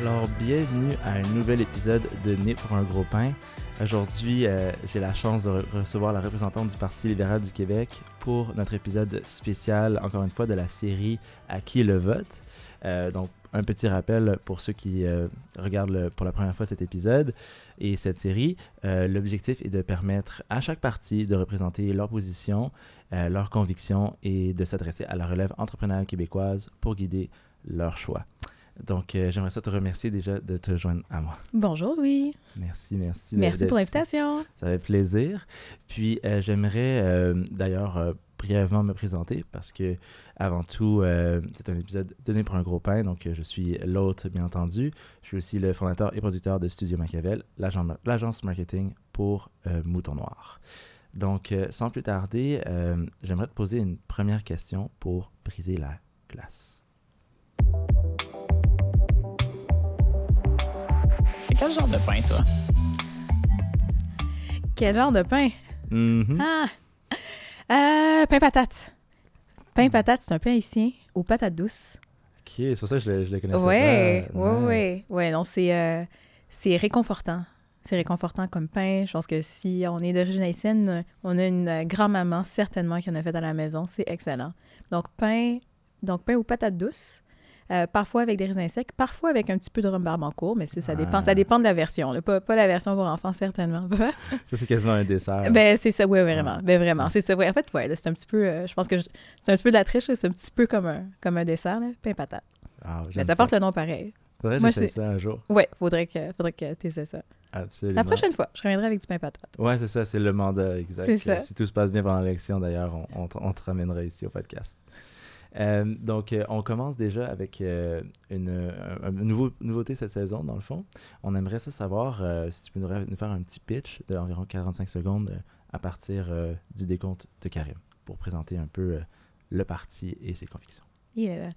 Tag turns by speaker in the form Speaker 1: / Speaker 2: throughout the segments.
Speaker 1: Alors, bienvenue à un nouvel épisode de Né pour un gros pain. Aujourd'hui, euh, j'ai la chance de re- recevoir la représentante du Parti libéral du Québec pour notre épisode spécial, encore une fois, de la série À qui le vote. Euh, donc, un petit rappel pour ceux qui euh, regardent pour la première fois cet épisode et cette série. L'objectif est de permettre à chaque parti de représenter leur position, leurs convictions et de s'adresser à la relève entrepreneuriale québécoise pour guider leur choix. Donc, euh, j'aimerais ça te remercier déjà de te joindre à moi.
Speaker 2: Bonjour Louis.
Speaker 1: Merci, merci.
Speaker 2: Merci pour l'invitation.
Speaker 1: Ça fait plaisir. Puis, euh, j'aimerais euh, d'ailleurs brièvement me présenter parce que, avant tout, c'est un épisode donné pour un gros pain. Donc, je suis l'hôte, bien entendu. Je suis aussi le fondateur et producteur de Studio Machiavel, l'agence marketing pour Mouton Noir. Donc, sans plus tarder, j'aimerais te poser une première question pour briser la glace.
Speaker 3: Quel genre de pain, toi?
Speaker 2: Quel genre de pain?
Speaker 1: Mhm.
Speaker 2: Ah! Euh, pain patate. Pain patate, c'est un pain haïtien aux patates douces.
Speaker 1: Ok, c'est pour ça que je le, je le connaissais
Speaker 2: Ouais,
Speaker 1: pas.
Speaker 2: ouais,
Speaker 1: Nice.
Speaker 2: ouais. Ouais, non, c'est euh, c'est réconfortant. C'est réconfortant comme pain. Je pense que si on est d'origine haïtienne, on a une grand-maman certainement qui en a fait à la maison. C'est excellent. Donc, pain, donc pain aux patates douces. Euh, parfois avec des raisins secs, parfois avec un petit peu de rhum barbancourt, mais ça dépend,
Speaker 1: Ah.
Speaker 2: ça dépend de la version. là. Pas, pas la version pour enfants, certainement pas.
Speaker 1: Ça, c'est quasiment un dessert.
Speaker 2: Ben, c'est ça, oui, vraiment. Ben, vraiment. C'est ça, ouais. En fait, ouais, c'est un petit peu, euh, je pense que c'est un petit peu de la triche, c'est un petit peu comme un, comme un dessert, là. pain patate.
Speaker 1: Ah,
Speaker 2: Mais ça porte le nom pareil.
Speaker 1: Faudrait que j'essaie ça un jour.
Speaker 2: Ouais, faudrait que, faudrait que tu essaies ça.
Speaker 1: Absolument.
Speaker 2: La prochaine fois, je reviendrai avec du pain patate.
Speaker 1: Ouais, c'est ça, c'est le mandat exact. Si tout se passe bien pendant l'élection, d'ailleurs, on, on te ramènera ici au podcast. Euh, donc, euh, on commence déjà avec euh, une, un, un nouveau, nouveauté cette saison, dans le fond. On aimerait savoir si tu peux nous, faire un petit pitch d'environ 45 secondes à partir du décompte de Karim pour présenter un peu le parti et ses convictions.
Speaker 2: Yeah.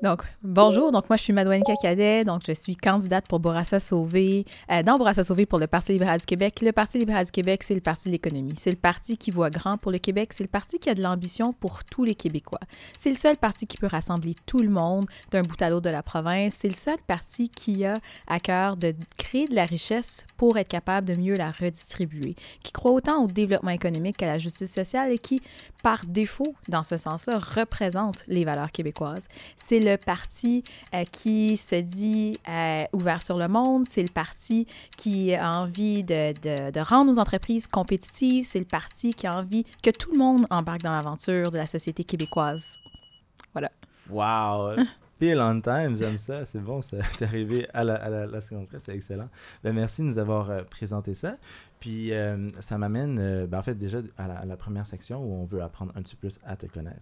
Speaker 2: Donc, bonjour. Donc, moi, je suis Madouane Cadet. Donc, je suis candidate pour Bourassa Sauvé, euh, dans Bourassa Sauvé pour le Parti libéral du Québec. Le Parti libéral du Québec, c'est le parti de l'économie. C'est le parti qui voit grand pour le Québec. C'est le parti qui a de l'ambition pour tous les Québécois. C'est le seul parti qui peut rassembler tout le monde d'un bout à l'autre de la province. C'est le seul parti qui a à cœur de créer de la richesse pour être capable de mieux la redistribuer, qui croit autant au développement économique qu'à la justice sociale et qui, par défaut, dans ce sens-là, représente les valeurs québécoises. C'est le parti euh, qui se dit euh, ouvert sur le monde. C'est le parti qui a envie de, de- de rendre nos entreprises compétitives. C'est le parti qui a envie que tout le monde embarque dans l'aventure de la société québécoise.
Speaker 1: Wow! Pile on time, j'aime ça, c'est bon, t'es arrivé à la, à la, la seconde près, c'est excellent. Ben, merci de nous avoir euh, présenté ça. Puis euh, ça m'amène, ben, en fait, déjà à la, à la première section où on veut apprendre un petit peu plus à te connaître.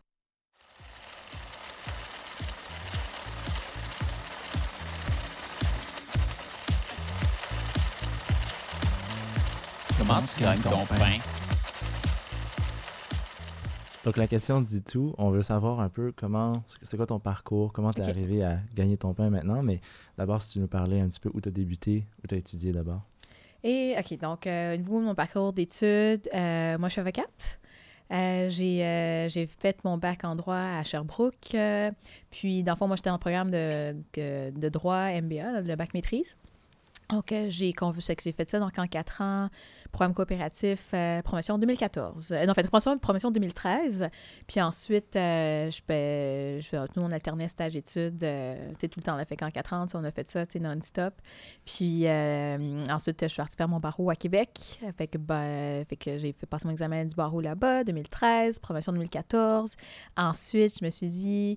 Speaker 3: Comment tu gagnes ton pain?
Speaker 1: Donc la question dit tout, on veut savoir un peu comment, c'est quoi ton parcours, comment tu es arrivé à gagner ton pain maintenant, mais d'abord si tu nous parlais un petit peu où tu as débuté, où tu as étudié d'abord.
Speaker 2: Et, OK, donc, euh, au niveau de mon parcours d'études, euh, moi, je suis avocate. Euh, j'ai, euh, j'ai fait mon bac en droit à Sherbrooke. euh, puis, dans le fond, moi, j'étais en programme de, de, de droit MBA, le bac maîtrise. Donc, euh, j'ai fait ça donc, en quatre ans, programme coopératif, euh, promotion 2014. Euh, non, en fait, promotion, promotion 2013. Puis ensuite, euh, je, fais- je, nous, on alternait stage-études. tout le temps, on a fait qu'en quatre ans, tu sais, on a fait ça, non-stop. Puis ensuite, je suis partie faire mon barreau à Québec. Fait que, ben, fait que j'ai fait passer mon examen du barreau là-bas, 2013, promotion 2014. Ensuite, je me suis dit,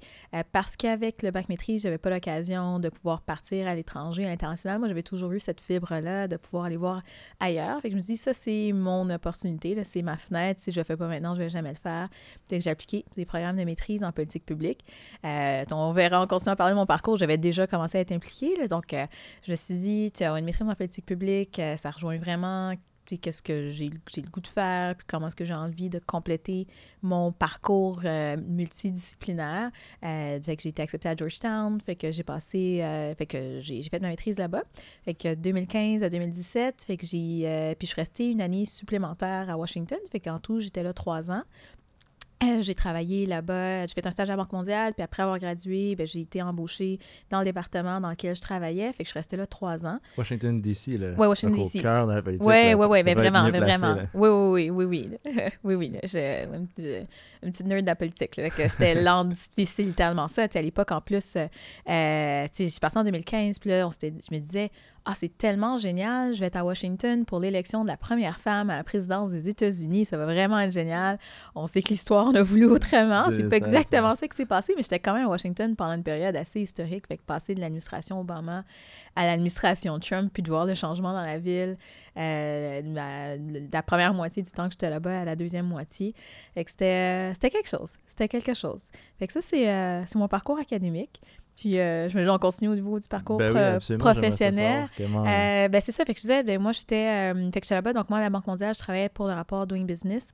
Speaker 2: parce qu'avec le bac maîtrise, j'avais pas l'occasion de pouvoir partir à l'étranger, à l'international. Moi, j'avais toujours eu cette fibre-là de pouvoir aller voir ailleurs. Fait que je me suis dit, ça, c'est mon opportunité, c'est ma fenêtre. Si je le fais pas maintenant, je vais jamais le faire. Que j'ai appliqué des programmes de maîtrise en politique publique. Euh, donc, on verra, on continue à parler de mon parcours. J'avais déjà commencé à être impliquée. donc, euh, je me suis dit, tu as une maîtrise en politique publique, euh, ça rejoint vraiment qu'est-ce que j'ai le goût de faire, puis comment est-ce que j'ai envie de compléter mon parcours euh, multidisciplinaire. Euh, fait que j'ai été acceptée à Georgetown, fait que j'ai passé, euh, fait que j'ai fait ma maîtrise là-bas. Fait que 2015 à 2017, fait que j'ai, puis je suis restée une année supplémentaire à Washington, fait qu'en tout, j'étais là trois ans. Euh, j'ai travaillé là-bas, j'ai fait un stage à la Banque mondiale, puis après avoir gradué, ben, j'ai été embauchée dans le département dans lequel je travaillais, fait que je restais là trois ans.
Speaker 1: Washington, D.C., là.
Speaker 2: Ouais, Washington,
Speaker 1: Donc, au
Speaker 2: D.C.
Speaker 1: cœur de la politique.
Speaker 2: Oui, oui, oui, mais vraiment, mais
Speaker 1: placé,
Speaker 2: vraiment.
Speaker 1: là.
Speaker 2: Oui, oui, oui, oui, oui. oui, oui, là. J'ai une petite, une petite nerd de la politique, là. Que c'était l'anti- c'est littéralement ça. Tu sais, à l'époque, en plus, euh, euh, tu sais, je suis passée en 2015, puis là, on s'était- je me disais, ah, c'est tellement génial, je vais être à Washington pour l'élection de la première femme à la présidence des États-Unis, ça va vraiment être génial. On sait que l'histoire a voulu autrement, c'est pas exactement ça qui s'est passé, mais j'étais quand même à Washington pendant une période assez historique, fait que passer de l'administration Obama à l'administration Trump, puis de voir le changement dans la ville, euh, la, la première moitié du temps que j'étais là-bas à la deuxième moitié. Fait que c'était, c'était quelque chose. C'était quelque chose. Fait que ça, c'est, euh, c'est mon parcours académique. Puis euh, je me dis, on continue au niveau du parcours
Speaker 1: Ben oui,
Speaker 2: euh, professionnel.
Speaker 1: comment-
Speaker 2: Euh, ben c'est ça, fait que je disais, ben moi j'étais euh, fait que j'étais là-bas, donc moi à la Banque mondiale, je travaillais pour le rapport Doing Business.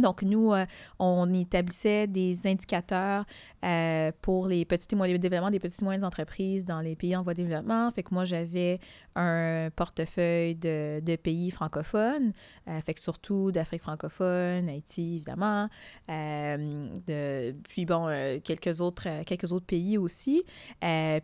Speaker 2: Donc, nous, euh, on établissait des indicateurs euh, pour les petites et moyennes, le développement des petites et moyennes entreprises dans les pays en voie de développement. Fait que moi, j'avais un portefeuille de, de pays francophones, euh, fait que surtout d'Afrique francophone, Haïti, évidemment, de, puis bon, quelques, autres, quelques autres pays aussi.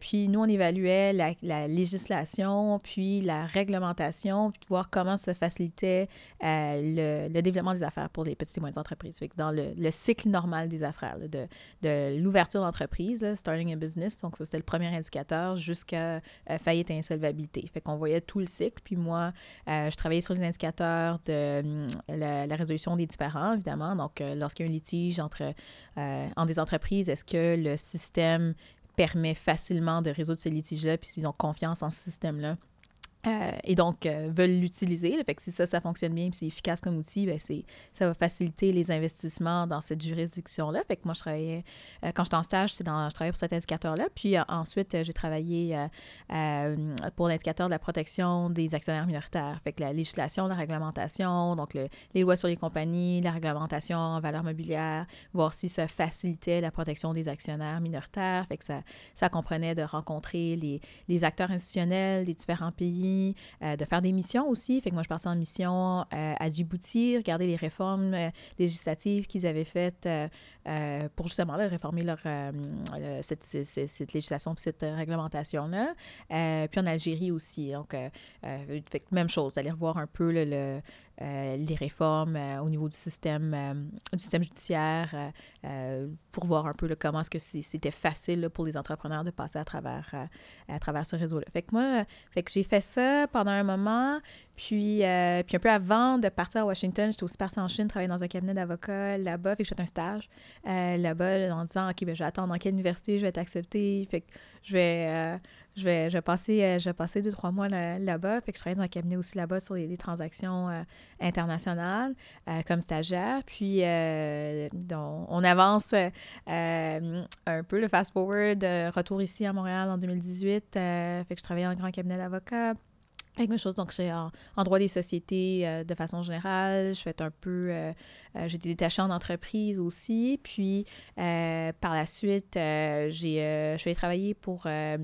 Speaker 2: Puis nous, on évaluait la, la législation, puis la réglementation, puis voir comment se facilitait le, le développement des affaires pour les petites et moyennes que dans le, le cycle normal des affaires, de, de l'ouverture d'entreprise, starting a business, donc ça c'était le premier indicateur, jusqu'à euh, faillite et insolvabilité. Fait qu'on voyait tout le cycle. Puis moi, euh, je travaillais sur les indicateurs de hum, la, résolution des différends, évidemment. Donc, euh, lorsqu'il y a un litige entre, entre des entreprises, est-ce que le système permet facilement de résoudre ce litige-là, puis s'ils ont confiance en ce système-là? Euh, et donc, euh, veulent l'utiliser. Fait que si ça, ça fonctionne bien, puis c'est efficace comme outil, c'est, ça va faciliter les investissements dans cette juridiction-là. Fait que moi, je travaillais, euh, quand j'étais en stage, c'est dans, je travaillais pour cet indicateur-là. Puis ensuite, j'ai travaillé pour l'indicateur de la protection des actionnaires minoritaires. Fait que la législation, la réglementation, donc le- les lois sur les compagnies, la réglementation en valeur mobilière, voir si ça facilitait la protection des actionnaires minoritaires. Fait que ça, ça comprenait de rencontrer les, les acteurs institutionnels des différents pays, euh, de faire des missions aussi. Fait moi, je partais en mission euh, à Djibouti, regarder les réformes euh, législatives qu'ils avaient faites pour justement là, réformer leur, le- cette, législation puis cette réglementation-là. Puis en Algérie aussi. Donc, même chose, d'aller revoir un peu le, euh, les réformes euh, au niveau du système, euh, du système judiciaire pour voir un peu comment est-ce que c'était facile pour les entrepreneurs de passer à travers, à travers ce réseau-là. Fait que moi, fait que j'ai fait ça pendant un moment, puis, puis un peu avant de partir à Washington, j'étais aussi partie en Chine, travailler dans un cabinet d'avocats là-bas, fait que j'ai fait un stage là-bas là, en disant, OK, ben, je vais attendre dans quelle université je vais être acceptée, fait que je vais... je vais, je passer, euh, je vais deux, trois mois là- là-bas. Que je travaille dans un cabinet aussi là-bas sur les, les transactions euh, internationales euh, comme stagiaire. Puis, donc, on avance un peu le fast-forward, retour ici à Montréal en 2018. euh, fait que je travaillais dans un grand cabinet d'avocats. Avec mes choses, donc j'ai en, en droit des sociétés euh, de façon générale. Je fais un peu, euh, euh, j'ai été détachée en entreprise aussi. Puis euh, par la suite, euh, j'ai, je suis allée travailler pour un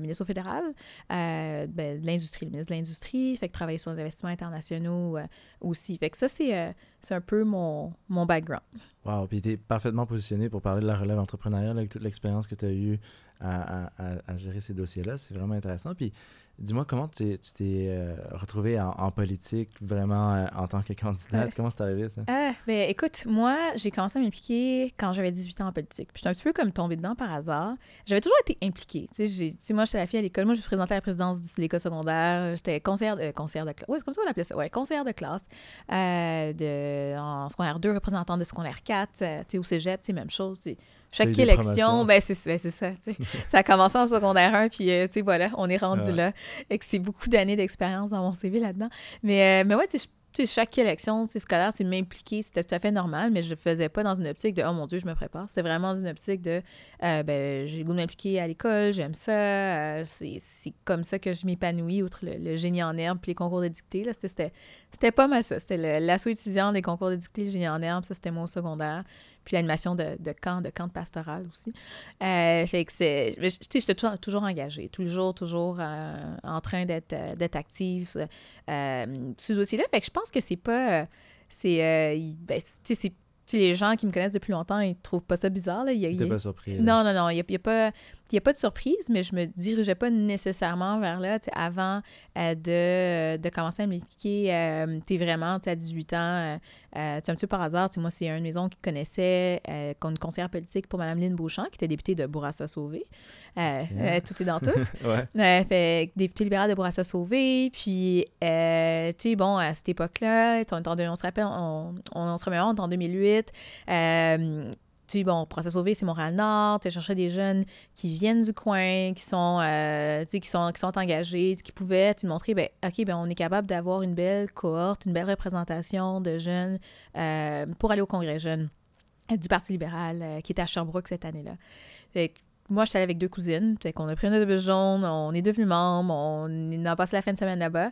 Speaker 2: ministre fédéral ben, de l'industrie, le ministre de l'industrie. Fait que travailler sur les investissements internationaux aussi. Fait que ça, c'est, c'est un peu mon, mon background.
Speaker 1: Wow, puis tu es parfaitement positionné pour parler de la relève entrepreneuriale avec toute l'expérience que tu as eue à, à- à- gérer ces dossiers-là. C'est vraiment intéressant. Puis dis-moi, comment tu t'es- euh, retrouvé en, en politique vraiment euh, en tant que candidate?
Speaker 2: Ouais.
Speaker 1: Comment c'est arrivé ça?
Speaker 2: Ah, ben écoute, moi, j'ai commencé à m'impliquer quand j'avais 18 ans en politique. Puis j'étais un petit peu comme tombée dedans par hasard. J'avais toujours été impliquée. Tu sais, moi, j'étais la fille à l'école. Moi, je me présentais à la présidence de l'école secondaire. J'étais conseillère, de- euh, conseillère de classe. Ouais, c'est comme ça qu'on l'appelait ça. Ouais, conseillère de classe. Euh, de, en secondaire 2, représentante de secondaire 4. euh, tu sais, au cégep, tu sais, même chose. tu sais.
Speaker 1: T'as eu
Speaker 2: Chaque élection, ben c'est ben, c'est ça. ça a commencé en secondaire 1, puis euh, sais, voilà, on est rendu
Speaker 1: Ouais.
Speaker 2: là. Et que c'est beaucoup d'années d'expérience dans mon CV là-dedans. Mais, euh, mais ouais, tu sais, chaque élection scolaire, c'est m'impliquer, c'était tout à fait normal, mais je le faisais pas dans une optique de « Oh mon Dieu, je me prépare ». C'est vraiment dans une optique de euh, ben, j'ai le goût de m'impliquer à l'école, j'aime ça, euh, c'est comme ça que je m'épanouis, outre le, le génie en herbe puis les concours de dictée. C'était- pas mal ça. C'était l'assaut étudiant, les concours de dictée, le génie en herbe, ça c'était moi au secondaire. Puis l'animation de, de camp, de camp de pastoral aussi. Euh, fait que c'est. mais, Tu sais, j'étais toujours, toujours engagée, toujours, toujours euh, en train d'être euh, d'être active euh, sur ce dossier-là. Fait que je pense que c'est pas. euh, C'est. ben, tu sais, les gens qui me connaissent depuis longtemps, ils trouvent pas ça bizarre. Là. Il y a- il
Speaker 1: pas surpris. là.
Speaker 2: non, non, non, il n'y a, il y a pas... Il y a pas de surprise, mais je me dirigeais pas nécessairement vers là, avant euh, de, de commencer à m'impliquer, euh, tu sais, vraiment, tu sais, à 18 ans, euh, euh, tu un petit peu par hasard, moi, c'est une maison qui connaissait, euh, une conseillère politique pour Mme Lynne Beauchamp, qui était députée de Bourassa-Sauvé. Euh,
Speaker 1: Yeah.
Speaker 2: euh, tout est dans tout.
Speaker 1: Ouais.
Speaker 2: Fait que député libéral de Bourassa-Sauvé. Puis, euh, tu sais, bon, à cette époque-là, on, se rappelle, on, on, se est en 2008. Tu bon, Bourassa-Sauvé, c'est Montréal-Nord. Tu cherchais des jeunes qui viennent du coin, qui sont, euh, qui sont, qui sont engagés, qui pouvaient te montrer, ben, OK, ben, on est capable d'avoir une belle cohorte, une belle représentation de jeunes euh, pour aller au congrès jeune du Parti libéral euh, qui était à Sherbrooke cette année-là. Moi, je suis allée avec deux cousines. Fait qu'on a pris un autobus jaune, on est devenus membres, on a passé la fin de semaine là-bas.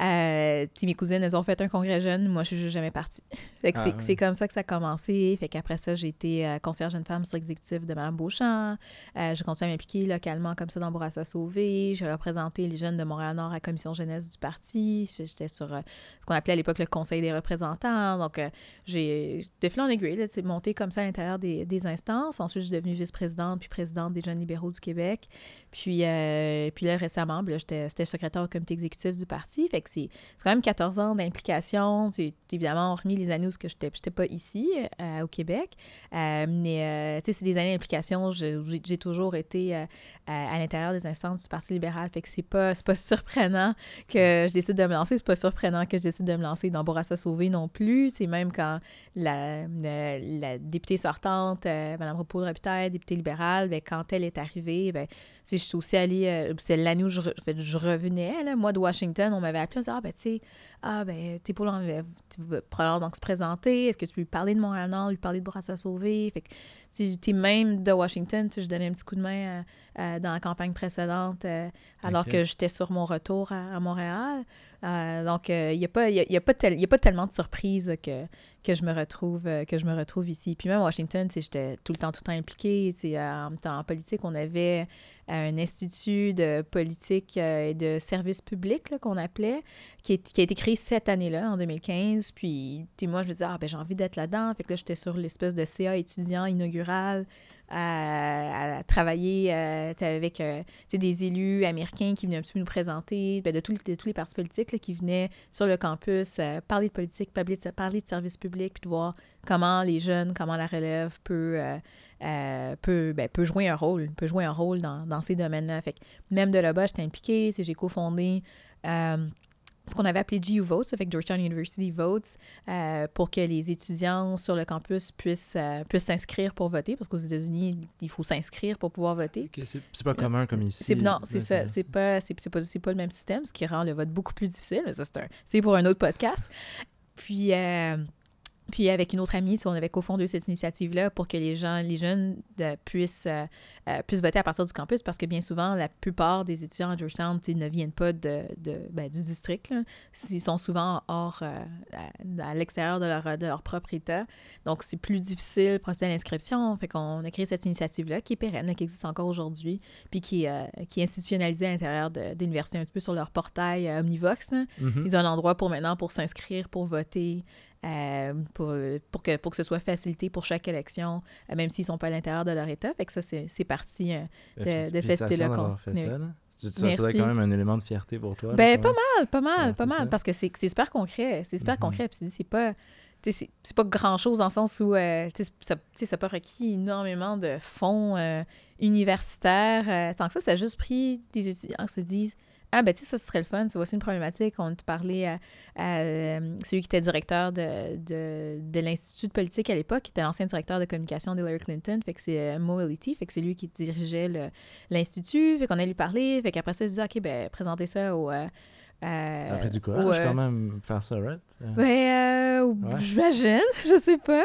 Speaker 2: Euh, mes cousines, elles ont fait un congrès jeune. Moi, je suis jamais partie. Fait que
Speaker 1: Ah,
Speaker 2: c'est, c'est comme ça que ça a commencé. Fait qu'après ça, j'ai été euh, conseillère jeune femme sur exécutif de Mme Beauchamp. Euh, j'ai continué à m'impliquer localement comme ça dans Bourassa Sauvé. J'ai représenté les jeunes de Montréal-Nord à la commission jeunesse du parti. J'étais sur euh, ce qu'on appelait à l'époque le conseil des représentants. Donc, euh, j'ai de fil en aiguille, sais, monté comme ça à l'intérieur des, des instances. Ensuite, je suis devenue vice-présidente puis présidente des Jeunes libéraux du Québec. Puis, euh, puis là, récemment, j'étais secrétaire au comité exécutif du parti. Fait que c'est c'est quand même 14 ans d'implication. Évidemment, hormis les années où que j'étais j'étais pas ici, euh, au Québec. Euh, mais, euh, tu c'est des années d'implication. J'ai toujours été à, l'intérieur des instances du Parti libéral. Fait que c'est pas, pas surprenant que je décide de me lancer. C'est pas surprenant que je décide de me lancer dans Bourassa Sauvé non plus. C'est même quand la, députée sortante, Mme Robitaille, députée libérale, ben, quand elle est arrivée, ben, je suis aussi allée, euh, c'est l'année où je, revenais, moi de Washington, on m'avait appelé, on disait, ah ben tu sais, ah ben t'es pour vas probablement donc se présenter, est-ce que tu peux lui parler de Montréal-Nord, lui parler de Bourassa Sauvé, fait que tu même de Washington, je donnais un petit coup de main euh, euh, dans la campagne précédente, euh, alors que j'étais sur mon retour à, à Montréal. Euh, donc, il n'y a, pas- y a, y a, pas tel- y a pas tellement de surprises que, que, je me retrouve, que je me retrouve ici. Puis même à Washington, j'étais tout le temps, tout le temps impliquée. en, en politique, on avait un institut de politique et de services publics là, qu'on appelait, qui, est- qui a été créé cette année-là, en 2015. Puis, moi, je me disais, ah, ben, j'ai envie d'être là-dedans. Fait que là, j'étais sur l'espèce de CA étudiant inaugural à, travailler euh, avec euh, des élus américains qui venaient un petit peu nous présenter, ben, de, de tous les partis politiques qui venaient sur le campus euh, parler de politique, parler de, parler de services publics, puis de voir comment les jeunes, comment la relève peut, peut, ben, peut jouer un rôle, peut jouer un rôle dans, dans ces domaines-là. Fait que même de là-bas, j'étais impliquée, j'ai cofondé ce qu'on avait appelé GU Votes, avec Georgetown University Votes, euh, pour que les étudiants sur le campus puissent euh, puissent s'inscrire pour voter, parce qu'aux États-Unis, il faut s'inscrire pour pouvoir voter.
Speaker 1: Ok, c'est pas commun comme ici.
Speaker 2: Non, c'est ça. C'est pas, c'est, pas, pas le même système, ce qui rend le vote beaucoup plus difficile. C'est pour un autre podcast. Puis, euh, puis avec une autre amie, on avait cofondé cette initiative-là pour que les gens, les jeunes euh, puissent, euh, euh, puissent voter à partir du campus parce que bien souvent, la plupart des étudiants à Georgetown ne viennent pas de, de, ben, du district. là. Ils sont souvent hors, euh, à, à l'extérieur de leur, de leur propre État. Donc, c'est plus difficile de procéder à l'inscription. Fait qu'on a créé cette initiative-là qui est pérenne, qui existe encore aujourd'hui, puis qui, euh, qui est institutionnalisée à l'intérieur de, de l'université, un petit peu sur leur portail Omnivox.
Speaker 1: Mhm.
Speaker 2: Ils ont un endroit pour maintenant pour s'inscrire, pour voter, euh, pour, pour, que, pour que ce soit facilité pour chaque élection, euh, même s'ils ne sont pas à l'intérieur de leur État. Fait que ça, c'est parti. euh,
Speaker 1: Ben,
Speaker 2: de- de cette idée-là
Speaker 1: ça. Ça, doit être quand même un élément de fierté pour toi.
Speaker 2: Ben, pas mal, pas mal, pas mal,
Speaker 1: ça.
Speaker 2: parce que c'est super concret. C'est super
Speaker 1: Mhm.
Speaker 2: concret. Puis c'est- pas. C'est pas grand-chose dans le sens où euh, tu sais, ça tu sais, ça n'a pas requis énormément de fonds euh, universitaires. euh, tant que ça, ça a juste pris des étudiants qui se disent Ah, ben, tu sais, ça serait le fun. C'est voici une problématique. On te parlait à, à, euh, celui qui était directeur de, de, de l'Institut de politique à l'époque, qui était l'ancien directeur de communication d'Hillary Clinton. Fait que c'est euh, Mo Elity. Fait que c'est lui qui dirigeait l'Institut. Fait qu'on a lui parler. Fait qu'après ça, il se disait OK, ben, présentez ça au. euh,
Speaker 1: Ça a pris du courage
Speaker 2: euh,
Speaker 1: quand même faire ça, right?
Speaker 2: Ben,
Speaker 1: Ouais.
Speaker 2: j'imagine, je sais pas.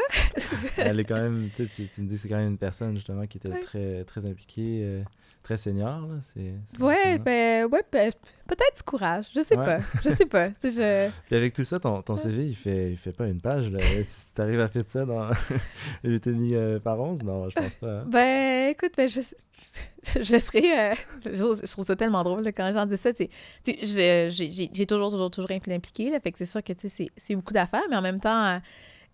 Speaker 1: Elle est quand même, tu, me dis que c'est quand même une personne justement qui était
Speaker 2: Ouais.
Speaker 1: très, très impliquée, très senior. Là. C'est, c'est
Speaker 2: Ouais, ben, ouais, ben, peut-être du courage, je sais
Speaker 1: Ouais.
Speaker 2: pas, je sais pas. Sais, je...
Speaker 1: Puis avec tout ça, ton, ton CV, il fait, il fait pas une page. Là. si tu arrives à faire ça dans 8 et demi euh, par 11, non, je pense pas. hein.
Speaker 2: Ben, écoute, ben, je, je serais. euh, je, trouve ça tellement drôle là, quand les gens disent ça. J'ai j'ai- j'ai toujours, toujours, toujours été impliquée. Là, fait que c'est sûr que c'est c'est beaucoup d'affaires, mais en même temps, euh,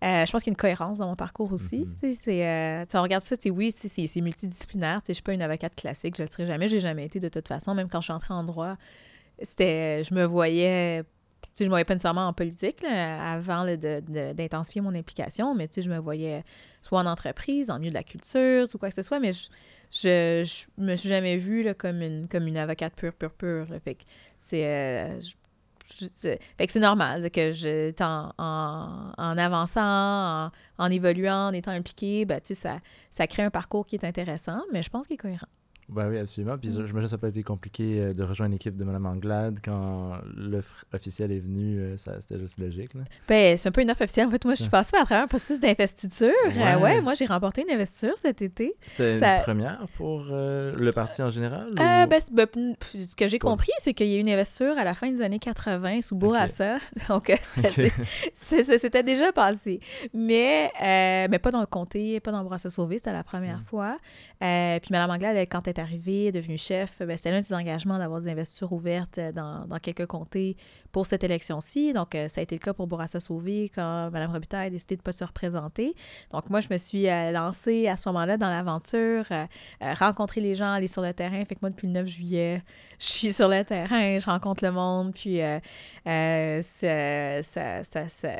Speaker 2: Euh, je pense qu'il y a une cohérence dans mon parcours aussi. Euh, sais, on regarde ça, oui, c'est multidisciplinaire. Je suis pas une avocate classique, je ne le serai jamais. J'ai jamais été de toute façon. Même quand je suis entrée en droit, c'était, je me voyais... Je me voyais pas nécessairement en politique là, avant d'intensifier mon implication, mais je me voyais soit en entreprise, en milieu de la culture, ou quoi que ce soit, mais je, je, je me suis jamais vue là, comme, une, comme une avocate pure, pure, pure. là. Fait que c'est... euh, je- c'est- normal que je, en, en, avançant, en, évoluant, en étant impliquée, ben, ça, ça crée un parcours qui est intéressant, mais je pense qu'il est cohérent.
Speaker 1: Ben oui, absolument. Puis
Speaker 2: Mm.
Speaker 1: je me que ça n'a pas été compliqué euh, de rejoindre l'équipe de Mme Anglade quand l'offre officielle est venue. euh, ça, c'était juste logique. Là.
Speaker 2: Ben, c'est un peu une offre officielle. En fait, moi, je suis passée à travers un processus d'investiture.
Speaker 1: Ouais.
Speaker 2: Euh, ouais, moi, j'ai remporté une investiture cet été.
Speaker 1: C'était
Speaker 2: Ça-
Speaker 1: une première pour euh, le parti en général?
Speaker 2: Euh,
Speaker 1: ou-
Speaker 2: ben, ben, ce que j'ai compris, c'est qu'il y a eu une investiture à la fin des années 80 sous. Bourassa. Donc, ça, c'est- s'était déjà passé. Mais, mais pas dans le comté, pas dans Bourassa-Sauvé, c'était la première
Speaker 1: Mm.
Speaker 2: fois. Puis Mme Anglade, elle, quand elle est devenue chef, ben, c'était l'un de ses engagements d'avoir des investitures ouvertes euh, dans, quelques comtés pour cette élection-ci. Donc, euh, ça a été le cas pour Bourassa-Sauvé quand Mme Robitaille a décidé de ne pas se représenter. Donc, moi, je me suis euh, lancée à ce moment-là dans l'aventure, rencontrer les gens, aller sur le terrain. Fait que moi, depuis le 9 juillet, je suis sur le terrain, je rencontre le monde, puis ça, ça, ça, ça,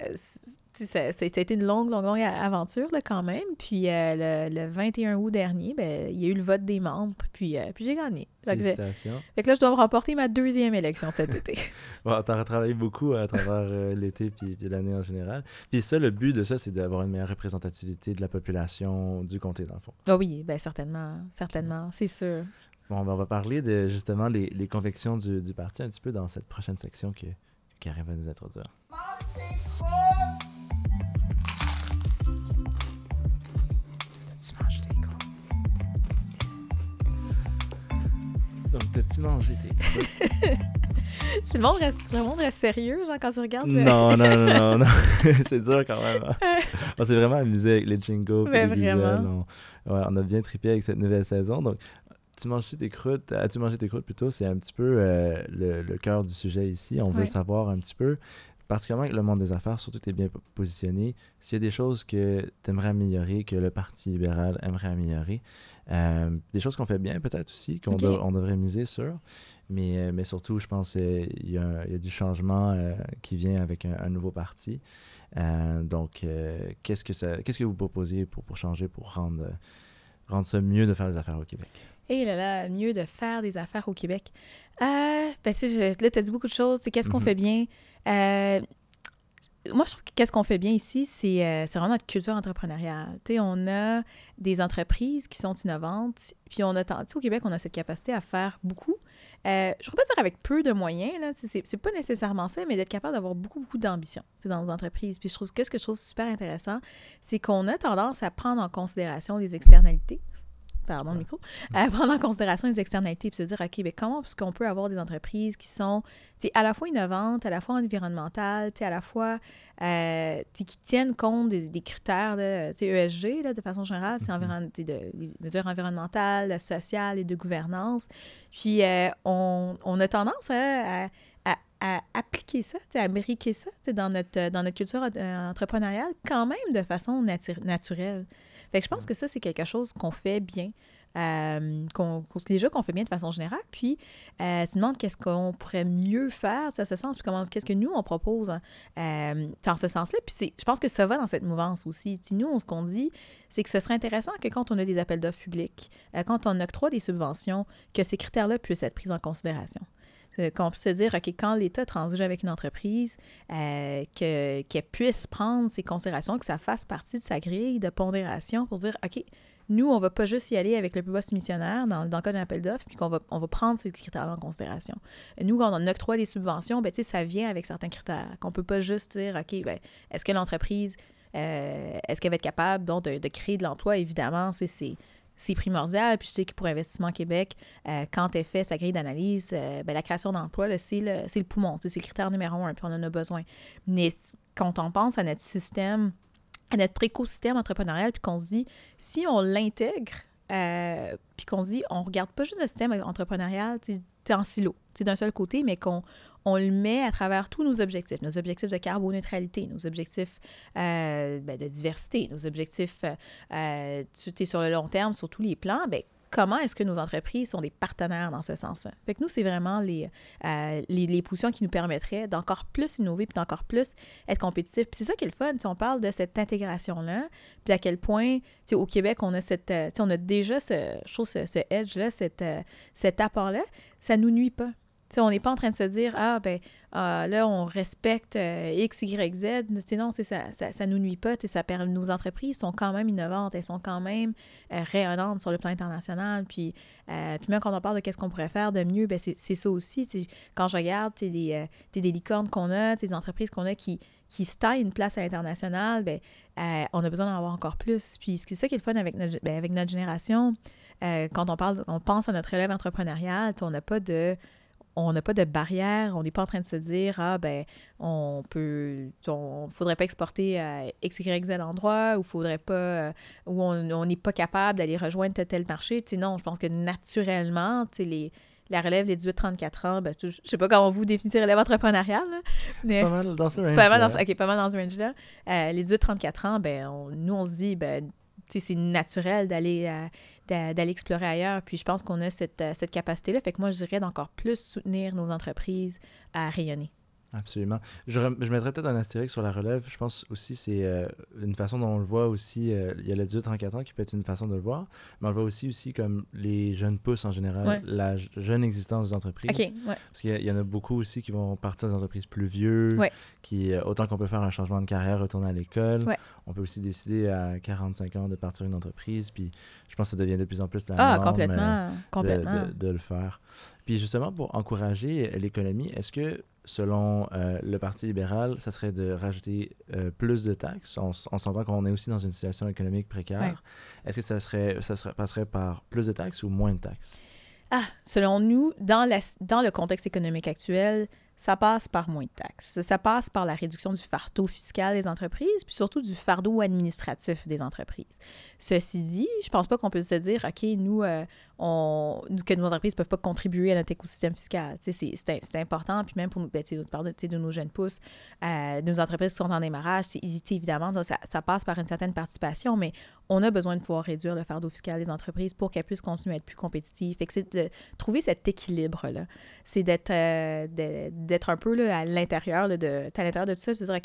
Speaker 2: sais, ça, ça a été une longue, longue, longue aventure là, quand même. Puis euh, le, le 21 août dernier, ben, il y a eu le vote des membres, puis, euh, puis j'ai gagné.
Speaker 1: Félicitations.
Speaker 2: fait que là, je dois me remporter ma deuxième élection cet été.
Speaker 1: Bon, t'as retravaillé beaucoup à travers euh, l'été puis, puis l'année en général. Puis ça, le but de ça, c'est d'avoir une meilleure représentativité de la population du comté, dans le fond.
Speaker 2: Ah oui, ben certainement, certainement, c'est sûr.
Speaker 1: Bon, ben, on va parler de justement les, les convictions du, du parti un petit peu dans cette prochaine section que, que Karim va nous introduire. Tu manges tes croûtes. Donc, t'as-tu mangé tes?
Speaker 2: Tout le monde reste, le monde reste sérieux, genre, quand tu regardes. le-
Speaker 1: Non, non, non, non, non. c'est dur quand même. hein. On s'est vraiment amusé avec les jingles
Speaker 2: Mais
Speaker 1: les visuels.
Speaker 2: vraiment.
Speaker 1: On, ouais, on a bien trippé avec cette nouvelle saison. Donc, tu manges tes croûtes, as-tu mangé tes croûtes plutôt? C'est un petit peu euh, le, le cœur du sujet ici. On veut savoir un petit peu, particulièrement avec le monde des affaires, surtout tu es bien po- positionné, s'il y a des choses que tu aimerais améliorer, que le Parti libéral aimerait améliorer, euh, des choses qu'on fait bien peut-être aussi, qu'on on devrait miser sur, mais, euh, mais surtout, je pense qu'il y, a un- il y a du changement euh, qui vient avec un, un nouveau parti. Euh, donc, euh, qu'est-ce que ça, qu'est-ce que vous proposez pour, pour changer, pour rendre, euh, rendre ça mieux de faire des affaires au Québec?
Speaker 2: Et là là, mieux de faire des affaires au Québec. Euh, ben, là, tu as dit beaucoup de choses. C'est qu'est-ce qu'on
Speaker 1: Mhm.
Speaker 2: fait bien? Euh, moi, je trouve que qu'est-ce qu'on fait bien ici, c'est euh, vraiment notre culture entrepreneuriale. Tu sais, on a des entreprises qui sont innovantes, puis on a, tu sais, au Québec, on a cette capacité à faire beaucoup. Euh, je ne pas dire avec peu de moyens, là, c'est pas nécessairement ça, mais d'être capable d'avoir beaucoup, beaucoup d'ambition dans nos entreprises. Puis je trouve que ce que je trouve super intéressant, c'est qu'on a tendance à prendre en considération les externalités pardon, le micro, à prendre en considération les externalités puis se dire, OK, mais comment est-ce qu'on peut avoir des entreprises qui sont à la fois innovantes, à la fois environnementales, à la fois euh, qui tiennent compte des, des critères de ESG là, de façon générale, sais,
Speaker 1: Mhm.
Speaker 2: environ- de, des mesures environnementales, sociales et de gouvernance. Puis euh, on, on a tendance à, à- à- à appliquer ça, à briquer ça dans notre, dans notre culture euh, entrepreneuriale quand même de façon natu- naturelle. Fait que je pense que ça, c'est quelque chose qu'on fait bien. euh, qu'on, qu'on- déjà qu'on fait bien de façon générale. Puis, euh, tu te demandes qu'est-ce qu'on pourrait mieux faire, ça, ce sens, puis comment, qu'est-ce que nous, on propose hein, euh, dans ce sens-là. Puis, c'est, je pense que ça va dans cette mouvance aussi. Nous, on- ce qu'on dit, c'est que ce serait intéressant que quand on a des appels d'offres publics, euh, quand on octroie des subventions, que ces critères-là puissent être pris en considération. Euh, Qu'on puisse se dire, OK, quand l'État transige avec une entreprise, euh, que- qu'elle puisse prendre ces considérations, que ça fasse partie de sa grille de pondération pour dire, OK, nous, on va pas juste y aller avec le plus bas soumissionnaire dans, dans le cas d'un appel d'offres, puis qu'on va, prendre ces critères-là en considération. Nous, quand on octroie des subventions, ben, ça vient avec certains critères, qu'on peut pas juste dire, OK, ben, est-ce que l'entreprise, euh, est-ce qu'elle va être capable de, de créer de l'emploi? Évidemment, c'est, c'est, primordial. Puis je sais que pour Investissement Québec, euh, quand elle fait sa grille d'analyse, euh, ben, la création d'emploi, là, c'est, le, le poumon, c'est le critère numéro un, puis on en a besoin. Mais quand on pense à notre système, à notre écosystème entrepreneurial, puis qu'on se dit, si on l'intègre, euh, puis qu'on se dit, on regarde pas juste le système entrepreneurial tu en silo, d'un seul côté, mais qu'on on le met à travers tous nos objectifs, nos objectifs de carboneutralité, nos objectifs euh, ben, de diversité, nos objectifs euh, sur le long terme, sur tous les plans, ben, comment est-ce que nos entreprises sont des partenaires dans ce sens-là? Fait que nous, c'est vraiment les, euh, positions qui nous permettraient d'encore plus innover puis d'encore plus être compétitifs. Puis c'est ça qui est le fun, si on parle de cette intégration-là, puis à quel point, au Québec, on a cette, on a déjà ce, chose, ce, edge-là, cet, cet apport-là, ça nous nuit pas on n'est pas en train de se dire Ah, ben ah, là, on respecte euh, X, Y, Z. non, ça, ça, ça nous nuit pas. Ça nos entreprises sont quand même innovantes, elles sont quand même euh, rayonnantes sur le plan international. Puis, euh, puis même quand on parle de qu'est-ce qu'on pourrait faire de mieux, ben c'est ça aussi. Quand je regarde des, des licornes qu'on a, des entreprises qu'on a qui, qui se une place à l'international, ben, on a besoin d'en avoir encore plus. Puis c'est ça qui est le fun avec notre, ben, avec notre génération. quand on parle, on pense à notre élève entrepreneurial, on n'a pas de on n'a pas de barrière, on n'est pas en train de se dire ah ben on peut on faudrait pas exporter à x y z endroit ou faudrait pas euh, ou on n'est pas capable d'aller rejoindre tel tel marché, tu non, je pense que naturellement, tu les la relève des 18-34 ans, ben, je sais pas comment vous définissez relève entrepreneuriale,
Speaker 1: mais... Pas mal dans ce range
Speaker 2: pas mal dans, OK, pas mal dans ce range-là. Euh, les 18-34 ans, ben, nous, on se dit, ben, c'est naturel d'aller euh, d'aller explorer ailleurs. Puis je pense qu'on a cette, euh, cette capacité-là. Fait que moi, je dirais d'encore plus soutenir nos entreprises à rayonner.
Speaker 1: Absolument. Je, je mettrais peut-être un astérique sur la relève. Je pense aussi c'est euh, une façon dont on le voit aussi. Euh, il y a le 18-34 ans qui peut être une façon de le voir, mais on le voit aussi, aussi comme les jeunes pousses en général, la jeune existence des entreprises. Parce qu'il y, en a beaucoup aussi qui vont partir des entreprises plus vieux, qui, euh, autant qu'on peut faire un changement de carrière, retourner à l'école, on peut aussi décider à 45 ans de partir une entreprise. Puis je pense que ça devient de plus en plus la ah, norme
Speaker 2: complètement, complètement.
Speaker 1: de, le faire. Puis justement, pour encourager l'économie, est-ce que selon euh, le Parti libéral, ça serait de rajouter euh, plus de taxes. On, on s'entend qu'on est aussi dans une situation économique précaire. Est-ce que ça, serait, ça serait, passerait par plus de taxes ou moins de taxes?
Speaker 2: Ah, selon nous, dans, la, dans le contexte économique actuel, ça passe par moins de taxes. Ça passe par la réduction du fardeau fiscal des entreprises, puis surtout du fardeau administratif des entreprises. Ceci dit, je pense pas qu'on peut se dire, OK, nous, euh, que nos entreprises ne peuvent pas contribuer à notre écosystème fiscal. C'est important. Puis même pour ben, tu parles de, nos jeunes pousses, euh, nos entreprises qui sont en démarrage, évidemment, ça, ça, passe par une certaine participation, mais on a besoin de pouvoir réduire le fardeau fiscal des entreprises pour qu'elles puissent continuer à être plus compétitives. C'est de trouver cet équilibre-là. C'est d'être euh, un peu à l'intérieur de, tout ça, c'est dire,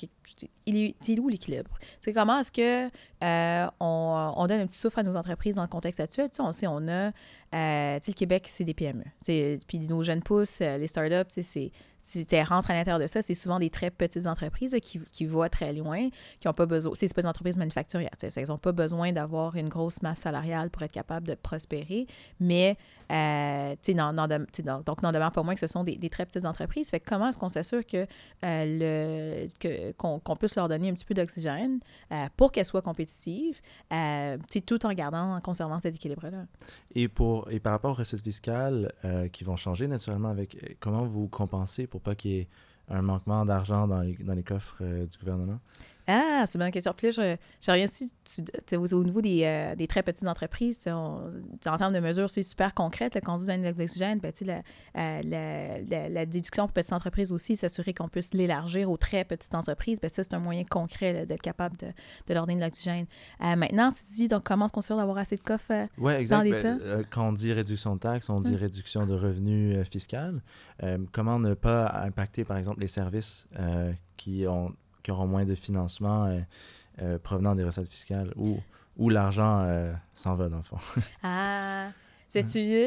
Speaker 2: il est, il est où l'équilibre? C'est comment est-ce que euh, on, on, donne un petit souffle à nos entreprises dans le contexte actuel? Tu sais, on sait, on a euh, le Québec, c'est des PME. Puis nos jeunes pousses, euh, les startups, c'est si tu rentres à l'intérieur de ça, c'est souvent des très petites entreprises qui, qui voient très loin, qui n'ont pas besoin. C'est pas des entreprises manufacturières. Ils n'ont pas besoin d'avoir une grosse masse salariale pour être capable de prospérer, mais euh, non, non, donc n'en demeure pas moins que ce sont des, très petites entreprises. Comment est-ce qu'on s'assure que, euh, le, qu'on, puisse leur donner un petit peu d'oxygène euh, pour qu'elles soient compétitives, euh, tout en gardant, en conservant cet équilibre-là?
Speaker 1: Et, pour, et par rapport aux recettes fiscales qui vont changer naturellement avec comment vous compensez pour pas qu'il y ait un manquement d'argent dans les, coffres du gouvernement?
Speaker 2: Ah, c'est bien une question. Puis là, je, je reviens aussi au niveau des, euh, des, très petites entreprises. On, en termes de mesures, c'est super concrète. quand on dit donner de l'oxygène, ben, la, euh, la, la, la, déduction pour petites entreprises aussi, s'assurer qu'on puisse l'élargir aux très petites entreprises, ben, ça, c'est un moyen concret d'être capable de, de leur donner de l'oxygène. Euh, maintenant, tu dis, donc, comment est-ce qu'on se fait d'avoir assez de coffres
Speaker 1: ouais, dans l'État? Ben, quand on dit réduction de taxes, on dit hum. réduction de revenus fiscaux. comment ne pas impacter, par exemple, les services qui ont qui auront moins de financement euh, euh, provenant des recettes fiscales ou où l'argent euh, s'en va, dans le fond.
Speaker 2: ah, c'est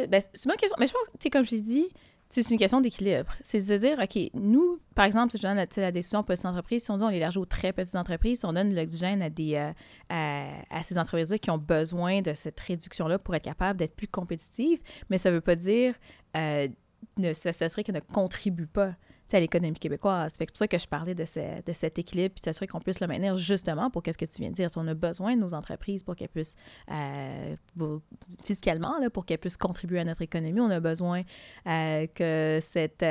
Speaker 2: ben, une question. Mais je pense que, comme je l'ai dit, c'est une question d'équilibre. C'est de dire, OK, nous, par exemple, si je donne la, décision aux petites entreprises, si on dit on élargit aux très petites entreprises, si on donne l'oxygène à, à, ces entreprises-là qui ont besoin de cette réduction-là pour être capable d'être plus compétitives, mais ça ne veut pas dire ne, ça, ça serait qu'elles ne contribuent pas à l'économie québécoise. C'est pour ça que je parlais de, de cet équilibre, puis s'assurer qu'on puisse le maintenir justement pour qu'est-ce que tu viens de dire. On a besoin de nos entreprises pour qu'elles puissent, euh, fiscalement, là, pour qu'elles puissent contribuer à notre économie. On a besoin euh, que, cette,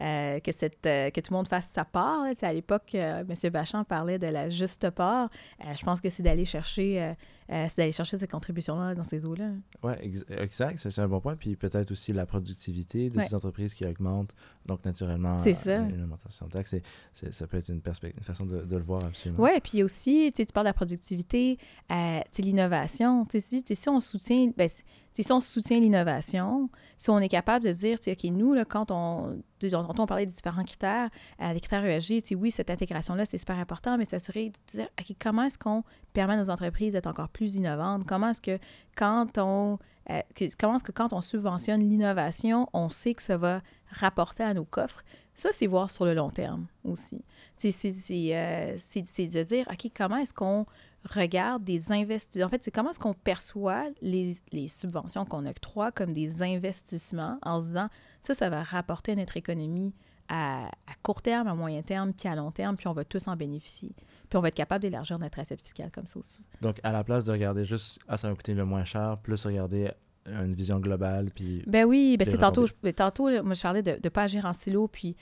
Speaker 2: euh, que, cette, que tout le monde fasse sa part. à l'époque, M. Bachand parlait de la juste part. je pense que c'est d'aller chercher euh, c'est d'aller chercher cette contribution-là dans ces eaux-là.
Speaker 1: Oui, exact, c'est un bon point. Puis peut-être aussi la productivité de
Speaker 2: Ouais.
Speaker 1: ces entreprises qui augmentent, donc naturellement, euh, de taxes, c'est- ça peut être une, une façon de, de le voir absolument.
Speaker 2: Oui, puis aussi, tu parles de la productivité, euh, l'innovation. Si, si on soutient, ben, si- on soutient l'innovation, si on est capable de dire, OK, nous, quand on, sais, on, parlait des différents critères, euh, les critères ESG, oui, cette intégration-là, c'est super important, mais s'assurer de dire, OK, comment est-ce qu'on permet à nos entreprises d'être encore plus innovantes? Comment est-ce que quand on, euh, comment est-ce que quand on subventionne l'innovation, on sait que ça va rapporter à nos coffres? Ça, c'est voir sur le long terme aussi. C'est euh, de dire, OK, comment est-ce qu'on regarde des investissements? En fait, c'est comment est-ce qu'on perçoit les, les subventions qu'on octroie comme des investissements en se disant, ça, ça va rapporter à notre économie à, à court terme, à moyen terme, puis à long terme, puis on va tous en bénéficier. Puis on va être capable d'élargir notre assiette fiscale comme ça aussi.
Speaker 1: Donc, à la place de regarder juste, ah, ça va coûter le moins cher, plus regarder une vision globale, puis
Speaker 2: Ben oui, ben tantôt, je, tantôt moi, je parlais de ne pas agir en silo, puis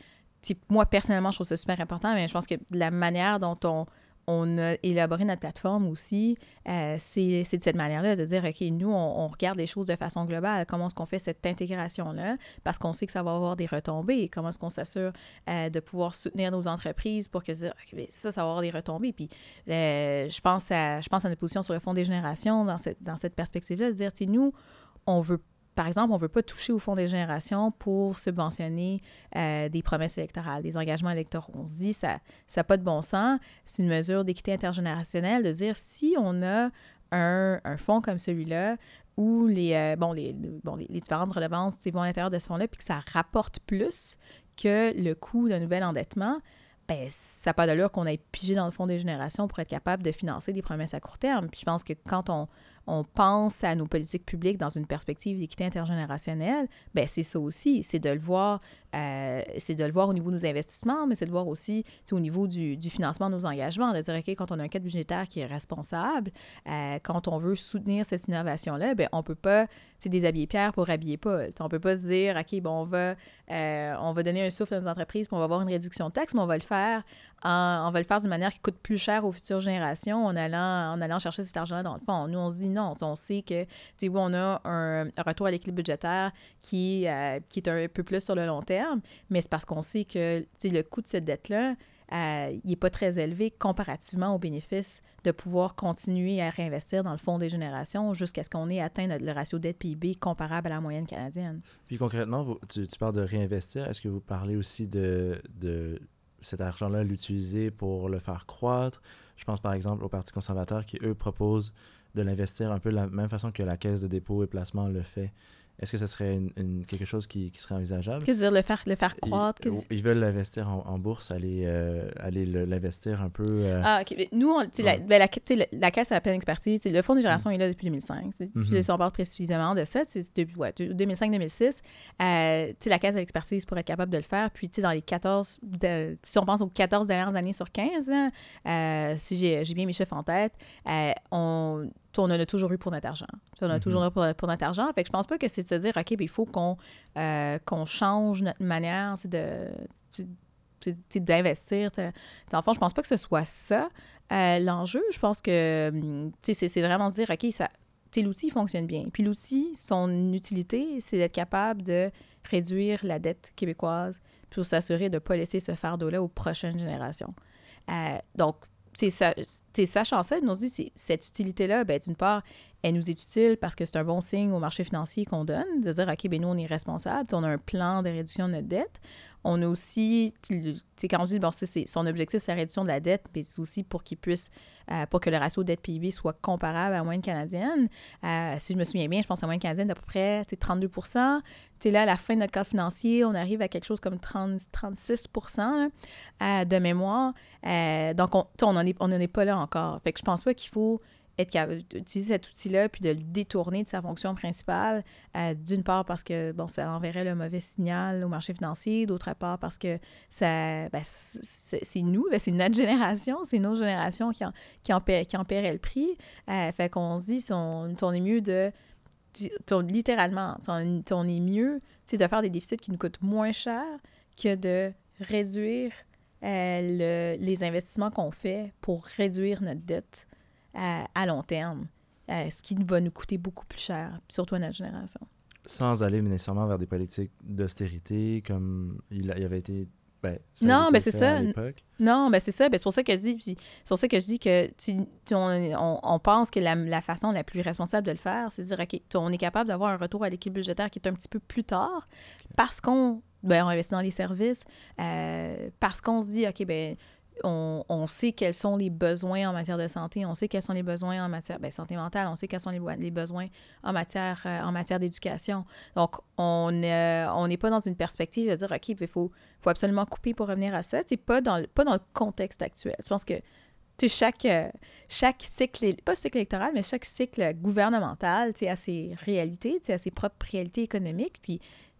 Speaker 2: moi, personnellement, je trouve ça super important, mais je pense que la manière dont on, on a élaboré notre plateforme aussi, euh, c'est de cette manière-là, de dire, OK, nous, on, regarde les choses de façon globale. Comment est-ce qu'on fait cette intégration-là? Parce qu'on sait que ça va avoir des retombées. Comment est-ce qu'on s'assure euh, de pouvoir soutenir nos entreprises pour que dire, OK, ben, ça, ça va avoir des retombées? Puis euh, je, pense à, je pense à notre position sur le Fonds des générations dans cette, perspective-là, de dire, nous, on veut par exemple, on ne veut pas toucher au fonds des générations pour subventionner euh, des promesses électorales, des engagements électoraux. On se dit, ça n'a pas de bon sens. C'est une mesure d'équité intergénérationnelle de dire si on a un, fonds comme celui-là où les, euh, bon, les, bon, les, différentes sais, vont à l'intérieur de ce fonds-là puis que ça rapporte plus que le coût d'un nouvel endettement, ben, ça n'a pas d'allure qu'on ait pigé dans le fonds des générations pour être capable de financer des promesses à court terme. Puis je pense que quand on, on pense à nos politiques publiques dans une perspective d'équité intergénérationnelle, ben c'est ça aussi, c'est de le voir, euh, c'est de le voir au niveau de nos investissements, mais c'est de le voir aussi au niveau du, financement de nos engagements, de dire, OK, quand on a un cadre budgétaire qui est responsable, euh, quand on veut soutenir cette innovation-là, ben on peut pas, déshabiller Pierre pour habiller Paul. Tu sais, On peut pas se dire, OK, bon, on va, euh, on va donner un souffle à nos entreprises, puis on va avoir une réduction de taxes, mais on va le faire faire d'une manière qui coûte plus cher aux futures générations en allant, chercher cet argent-là dans le fond. Nous, on se dit non. On sait que, on a un, retour à l'équilibre budgétaire qui, euh, qui est un peu plus sur le long terme, mais c'est parce qu'on sait que, le coût de cette dette-là, euh, il n'est pas très élevé comparativement aux bénéfices de pouvoir continuer à réinvestir dans le fonds des générations jusqu'à ce qu'on ait atteint le ratio dette-PIB comparable à la moyenne canadienne.
Speaker 1: Puis concrètement, vous- tu, tu parles de réinvestir. Est-ce que vous parlez aussi de, de cet argent-là, l'utiliser pour le faire croître? Je pense par exemple au Parti conservateur qui, eux, proposent de l'investir un peu de la même façon que la Caisse de dépôt et placement le fait. Est-ce que ce serait une- une- quelque chose qui, qui serait envisageable?
Speaker 2: Qu'est-ce que dire, le faire, le faire croître?
Speaker 1: Ils, veulent l'investir en, en bourse, aller, euh, aller le- l'investir un peu. euh,
Speaker 2: Ah, OK. Mais nous, on, tu sais, la,
Speaker 1: Ouais.
Speaker 2: ben, la, le- la Caisse à la pleine expertise, le Fonds des générations est là depuis 2005. tu sais.
Speaker 1: Mhm.
Speaker 2: Puis si on parle précisément de ça, c'est depuis ouais, 2005-2006. euh, la Caisse à l'expertise pour être capable de le faire. Puis, dans les 14, de- si on pense aux 14 dernières années sur 15, hein, euh, si j'ai bien mes chiffres en tête, on, on en a toujours eu pour notre argent. On en a
Speaker 1: Mhm.
Speaker 2: toujours eu pour, pour notre argent. Fait que je pense pas que c'est de se dire, OK, ben, il faut qu'on euh, qu'on change notre manière de, d'investir. Dans le fond, je pense pas que ce soit ça. Euh, L'enjeu, je pense que hum, c'est vraiment se dire, OK, ça, l'outil il fonctionne bien. Puis l'outil, son utilité, c'est d'être capable de réduire la dette québécoise pour s'assurer de ne pas laisser ce fardeau-là aux prochaines générations. Euh, donc, c'est c'est sachant ça, nous dit, cette utilité-là, ben, d'une part, elle nous est utile parce que c'est un bon signe au marché financier qu'on donne, de dire, OK, ben nous, on est responsable, on a un plan de réduction de notre dette. On a aussi, quand on dit, bon, c'est- son objectif, c'est la réduction de la dette, mais c'est aussi pour qu'il puisse, euh, pour que le ratio dette-PIB soit comparable à la moyenne canadienne. Euh, si je me souviens bien, je pense que la moyenne canadienne d'à peu près tu sais, 32 Tu sais, là, à la fin de notre cadre financier, on arrive à quelque chose comme 30, 36 là, euh, de mémoire. Euh, donc, on n'en est, on en est pas là encore. Fait que je pense pas qu'il faut être capable d'utiliser cet outil-là puis de le détourner de sa fonction principale, euh, d'une part parce que, bon, ça enverrait le mauvais signal au marché financier, d'autre part parce que ça, ben, c'est nous, ben, c'est notre génération, c'est nos générations qui en, qui qui en paieraient le prix. Euh, fait qu'on se dit, on, est mieux de, littéralement, on, est mieux de faire des déficits qui nous coûtent moins cher que de réduire euh, le- les investissements qu'on fait pour réduire notre dette à long terme. euh, ce qui va nous coûter beaucoup plus cher, surtout à notre génération.
Speaker 1: Sans aller nécessairement vers des politiques d'austérité comme il, a- il avait été. Ben,
Speaker 2: Non, ben, c'est ça. Non, ben c'est ça. C'est pour ça que je dis, puis c'est pour ça que je dis que tu, tu- on, pense que la, la façon la plus responsable de le faire, c'est de dire, OK, tu- on est capable d'avoir un retour à l'équilibre budgétaire qui est un petit peu plus tard parce qu'on ben, on investit dans les services, euh, parce qu'on se dit, OK, ben on, sait quels sont les besoins en matière de santé, on sait quels sont les besoins en matière de santé mentale, on sait quels sont les, besoins en matière, euh, matière d'éducation. Donc, on euh, on n'est pas dans une perspective de dire, OK, il faut, faut absolument couper pour revenir à ça. C'est pas dans, pas dans le contexte actuel. Je pense que euh, chaque cycle, pas cycle électoral, mais chaque cycle gouvernemental a ses réalités, a ses propres réalités économiques.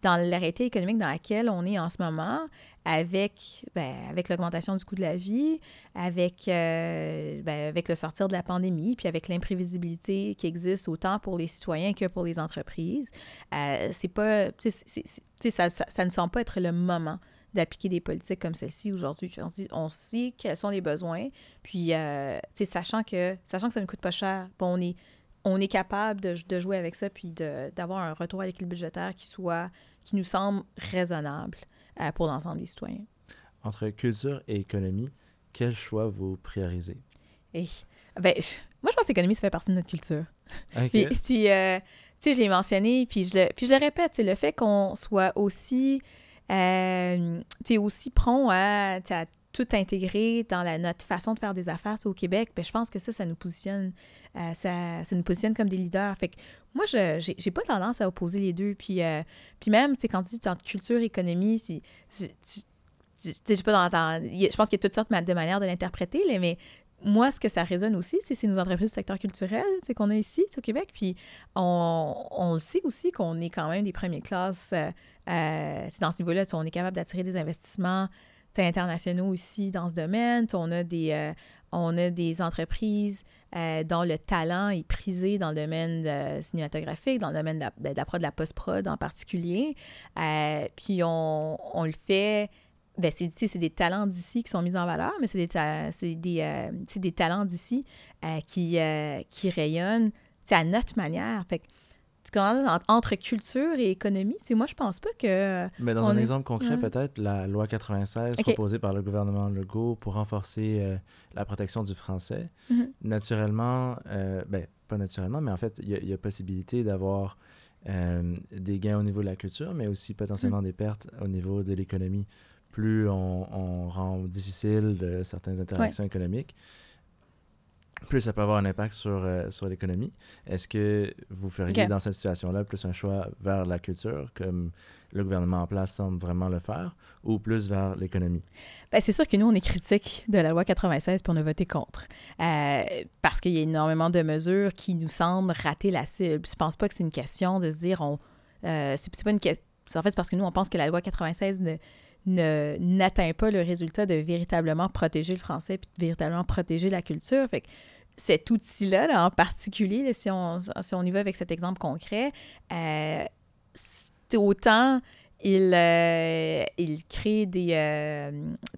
Speaker 2: Dans la réalité économique dans laquelle on est en ce moment, avec, ben, avec l'augmentation du coût de la vie, avec, euh, ben, avec le sortir de la pandémie, puis avec l'imprévisibilité qui existe autant pour les citoyens que pour les entreprises, ça, ne semble pas être le moment d'appliquer des politiques comme celle-ci aujourd'hui. On, on sait quels sont les besoins, puis euh, sachant que, sachant que ça ne coûte pas cher, on est, on est capable de, de jouer avec ça, puis d'avoir un retour à l'équilibre budgétaire qui soit, qui nous semble raisonnable euh, pour l'ensemble des citoyens.
Speaker 1: Entre culture et économie, quel choix vous priorisez?
Speaker 2: Et, ben, je- moi, je pense que l'économie, ça fait partie de notre culture. Puis, puis, euh, tu sais, j'ai mentionné, puis je, le, puis je le répète, c'est le fait qu'on soit aussi, euh, tu aussi prompt à, tout intégrer dans la, notre façon de faire des affaires au Québec, ben, je pense que ça, ça nous positionne, euh, ça, ça nous positionne comme des leaders. Fait que moi, je j'ai pas tendance à opposer les deux. Puis, euh, puis même, quand tu dis entre culture et économie, tu sais, je pas dans, dans- je pense qu'il y a toutes sortes de manières de l'interpréter, mais moi, ce que ça résonne aussi, c'est nos entreprises du secteur culturel, c'est qu'on a ici, au Québec, puis on, on le sait aussi qu'on est quand même des premières classes. euh, dans ce niveau-là, on est capable d'attirer des investissements internationaux ici dans ce domaine. On a des, on a des entreprises euh, dont le talent est prisé dans le domaine cinématographique, dans le domaine de la, de la post-prod en particulier. Euh, puis on, on le fait ben c'est, c'est des talents d'ici qui sont mis en valeur, mais c'est des, c'est des, euh, c'est des talents d'ici qui, qui rayonnent à notre manière. En- entre culture et économie, tu sais, moi, je pense pas que...
Speaker 1: Mais dans un
Speaker 2: est-
Speaker 1: exemple concret,
Speaker 2: Ouais.
Speaker 1: peut-être, la loi 96
Speaker 2: Ok.
Speaker 1: proposée par le gouvernement Legault pour renforcer euh, la protection du français,
Speaker 2: Mhm.
Speaker 1: naturellement, euh, ben, pas naturellement, mais en fait, il y, a- il y a possibilité d'avoir euh, des gains au niveau de la culture, mais aussi potentiellement
Speaker 2: Mhm.
Speaker 1: des pertes au niveau de l'économie. Plus on, on rend difficile de certaines interactions économiques, plus ça peut avoir un impact sur, euh, sur l'économie. Est-ce que vous feriez dans cette situation-là plus un choix vers la culture, comme le gouvernement en place semble vraiment le faire, ou plus vers l'économie?
Speaker 2: Ben, c'est sûr que nous, on est critique de la loi 96 pour on a voté contre. Euh, parce qu'il y a énormément de mesures qui nous semblent rater la cible. Je pense pas que c'est une question de se dire... on euh, c'est, pas une question... En fait, c'est parce que nous, on pense que la loi 96 ne, ne- n'atteint pas le résultat de véritablement protéger le français puis de véritablement protéger la culture. Fait que cet outil-là, là, en particulier, si, on, si on y va avec cet exemple concret, euh, autant il, euh, il crée des, euh,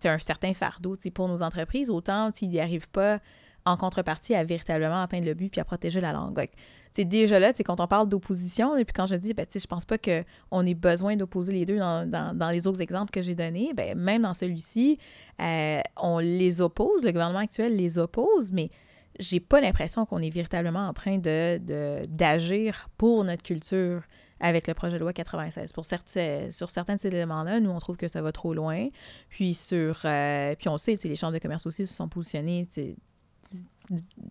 Speaker 2: un certain fardeau pour nos entreprises, autant il n'y arrive pas en contrepartie à véritablement atteindre le but puis à protéger la langue. Donc, déjà là, quand on parle d'opposition, et puis quand je dis, ben, je pense pas qu'on ait besoin d'opposer les deux dans, dans- dans les autres exemples que j'ai donnés, ben, même dans celui-ci, euh, on les oppose, le gouvernement actuel les oppose, mais j'ai pas l'impression qu'on est véritablement en train de, d'agir pour notre culture avec le projet de loi 96. Pour certains, sur certains de ces éléments-là, nous, on trouve que ça va trop loin. Puis sur... euh, puis on sait, les chambres de commerce aussi se sont positionnées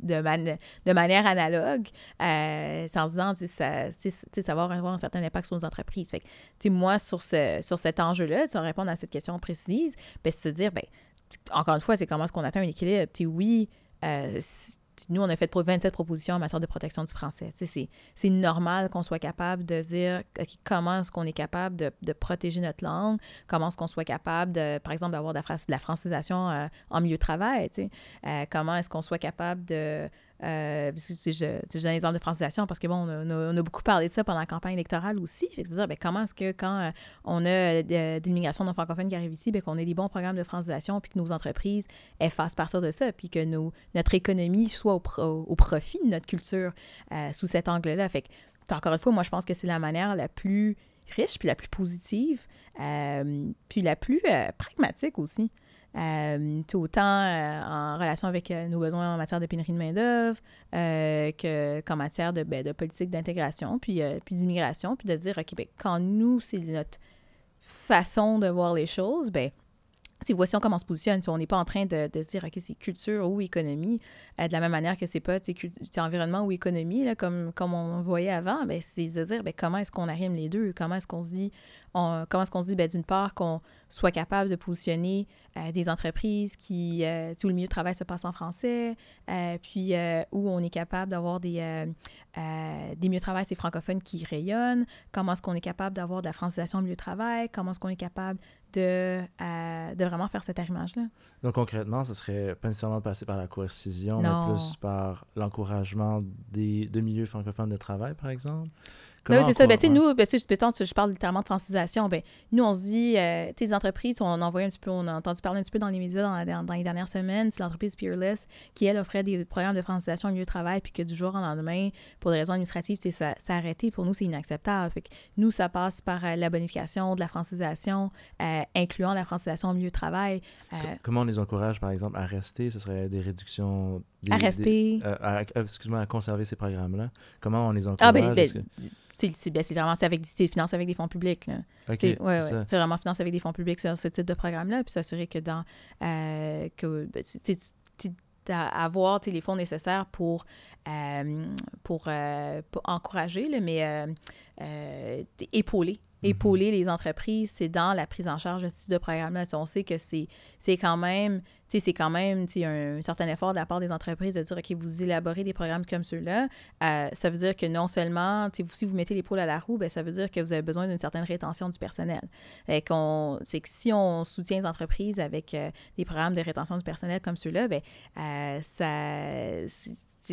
Speaker 2: de, man- de manière analogue, euh, en disant, tu sais, ça, ça va avoir un certain impact sur nos entreprises. Fait que, moi, sur, ce, sur cet enjeu-là, sans répondre à cette question précise, ben, c'est se dire, ben, encore une fois, c'est comment est-ce qu'on atteint un équilibre? Oui, euh, nous, on a fait pro- 27 propositions en matière de protection du français. C'est normal qu'on soit capable de dire comment est-ce qu'on est capable de, protéger notre langue, comment est-ce qu'on soit capable, de, par exemple, d'avoir de la, de la francisation euh, en milieu de travail. Euh, comment est-ce qu'on soit capable de, euh, je, je donne l'exemple de francisation parce que bon, on a, beaucoup parlé de ça pendant la campagne électorale aussi. Fait que dire, ben, comment est-ce que quand euh, on a de, de l'immigration non francophone qui arrive ici, ben, qu'on ait des bons programmes de francisation, puis que nos entreprises fassent partir de ça, puis que notre économie soit au, pro, au, profit de notre culture euh, sous cet angle-là. Fait que, encore une fois, moi, je pense que c'est la manière la plus riche, puis la plus positive, euh, puis la plus euh, pragmatique aussi. Euh, autant euh, en relation avec euh, nos besoins en matière de pénurie de main-d'œuvre euh, qu'en matière de, ben, de politique d'intégration, puis, puis d'immigration, puis de dire, OK, ben, quand nous, c'est notre façon de voir les choses, ben, voici on comment on se positionne. on n'est pas en train de, de se dire, OK, c'est culture ou économie, euh, de la même manière que c'est pas environnement ou économie, là, comme, comme on voyait avant, ben, c'est de dire ben, comment est-ce qu'on arrime les deux, comment est-ce qu'on se dit, on, comment est-ce qu'on dit, ben, d'une part, qu'on soit capable de positionner euh, des entreprises qui, euh, tout le milieu de travail se passe en français, puis où on est capable d'avoir des, des milieux de travail, c'est francophones qui rayonnent, comment est-ce qu'on est capable d'avoir de la francisation au milieu de travail, comment est-ce qu'on est capable de, de vraiment faire cet arrimage-là.
Speaker 1: Donc concrètement, ce serait pas nécessairement de passer par la coercition, non. mais plus par l'encouragement des, de milieux francophones de travail, par exemple?
Speaker 2: Ben oui, c'est ça. Ben, ouais. nous, ben, je parle littéralement de francisation. Ben, nous, on se dit, euh, les entreprises, on un petit peu, on a entendu parler un petit peu dans les médias dans, dans, dans les dernières semaines. C'est l'entreprise Peerless qui, elle, offrait des programmes de francisation au milieu de travail, puis que du jour au lendemain, pour des raisons administratives, ça, a arrêté. Pour nous, c'est inacceptable. Fait que nous, ça passe par euh, la bonification, de la francisation, euh, incluant la francisation au milieu de travail.
Speaker 1: Euh, Comment on les encourage, par exemple, à rester? Ce serait des réductions... Des,
Speaker 2: à rester.
Speaker 1: À, excuse-moi, à conserver ces programmes-là. Comment on les encourage? Ah, ben, ben,
Speaker 2: c'est vraiment avec, financé avec des fonds publics. Là.
Speaker 1: OK,
Speaker 2: c'est ouais, ouais, vraiment financé avec des fonds publics sur ce type de programme-là, puis s'assurer que dans... Euh, que, ben, avoir les fonds nécessaires pour, euh, pour, euh, pour, encourager, là, mais euh épauler. Épauler les entreprises, c'est dans la prise en charge de ce type de programme-là. On sait que c'est quand même, c'est quand même un, un, certain effort de la part des entreprises de dire, OK, vous élaborez des programmes comme ceux-là. Euh, ça veut dire que non seulement, si vous mettez l'épaule à la roue, bien, ça veut dire que vous avez besoin d'une certaine rétention du personnel. C'est que si on soutient les entreprises avec euh, des programmes de rétention du personnel comme ceux-là, bien, euh, ça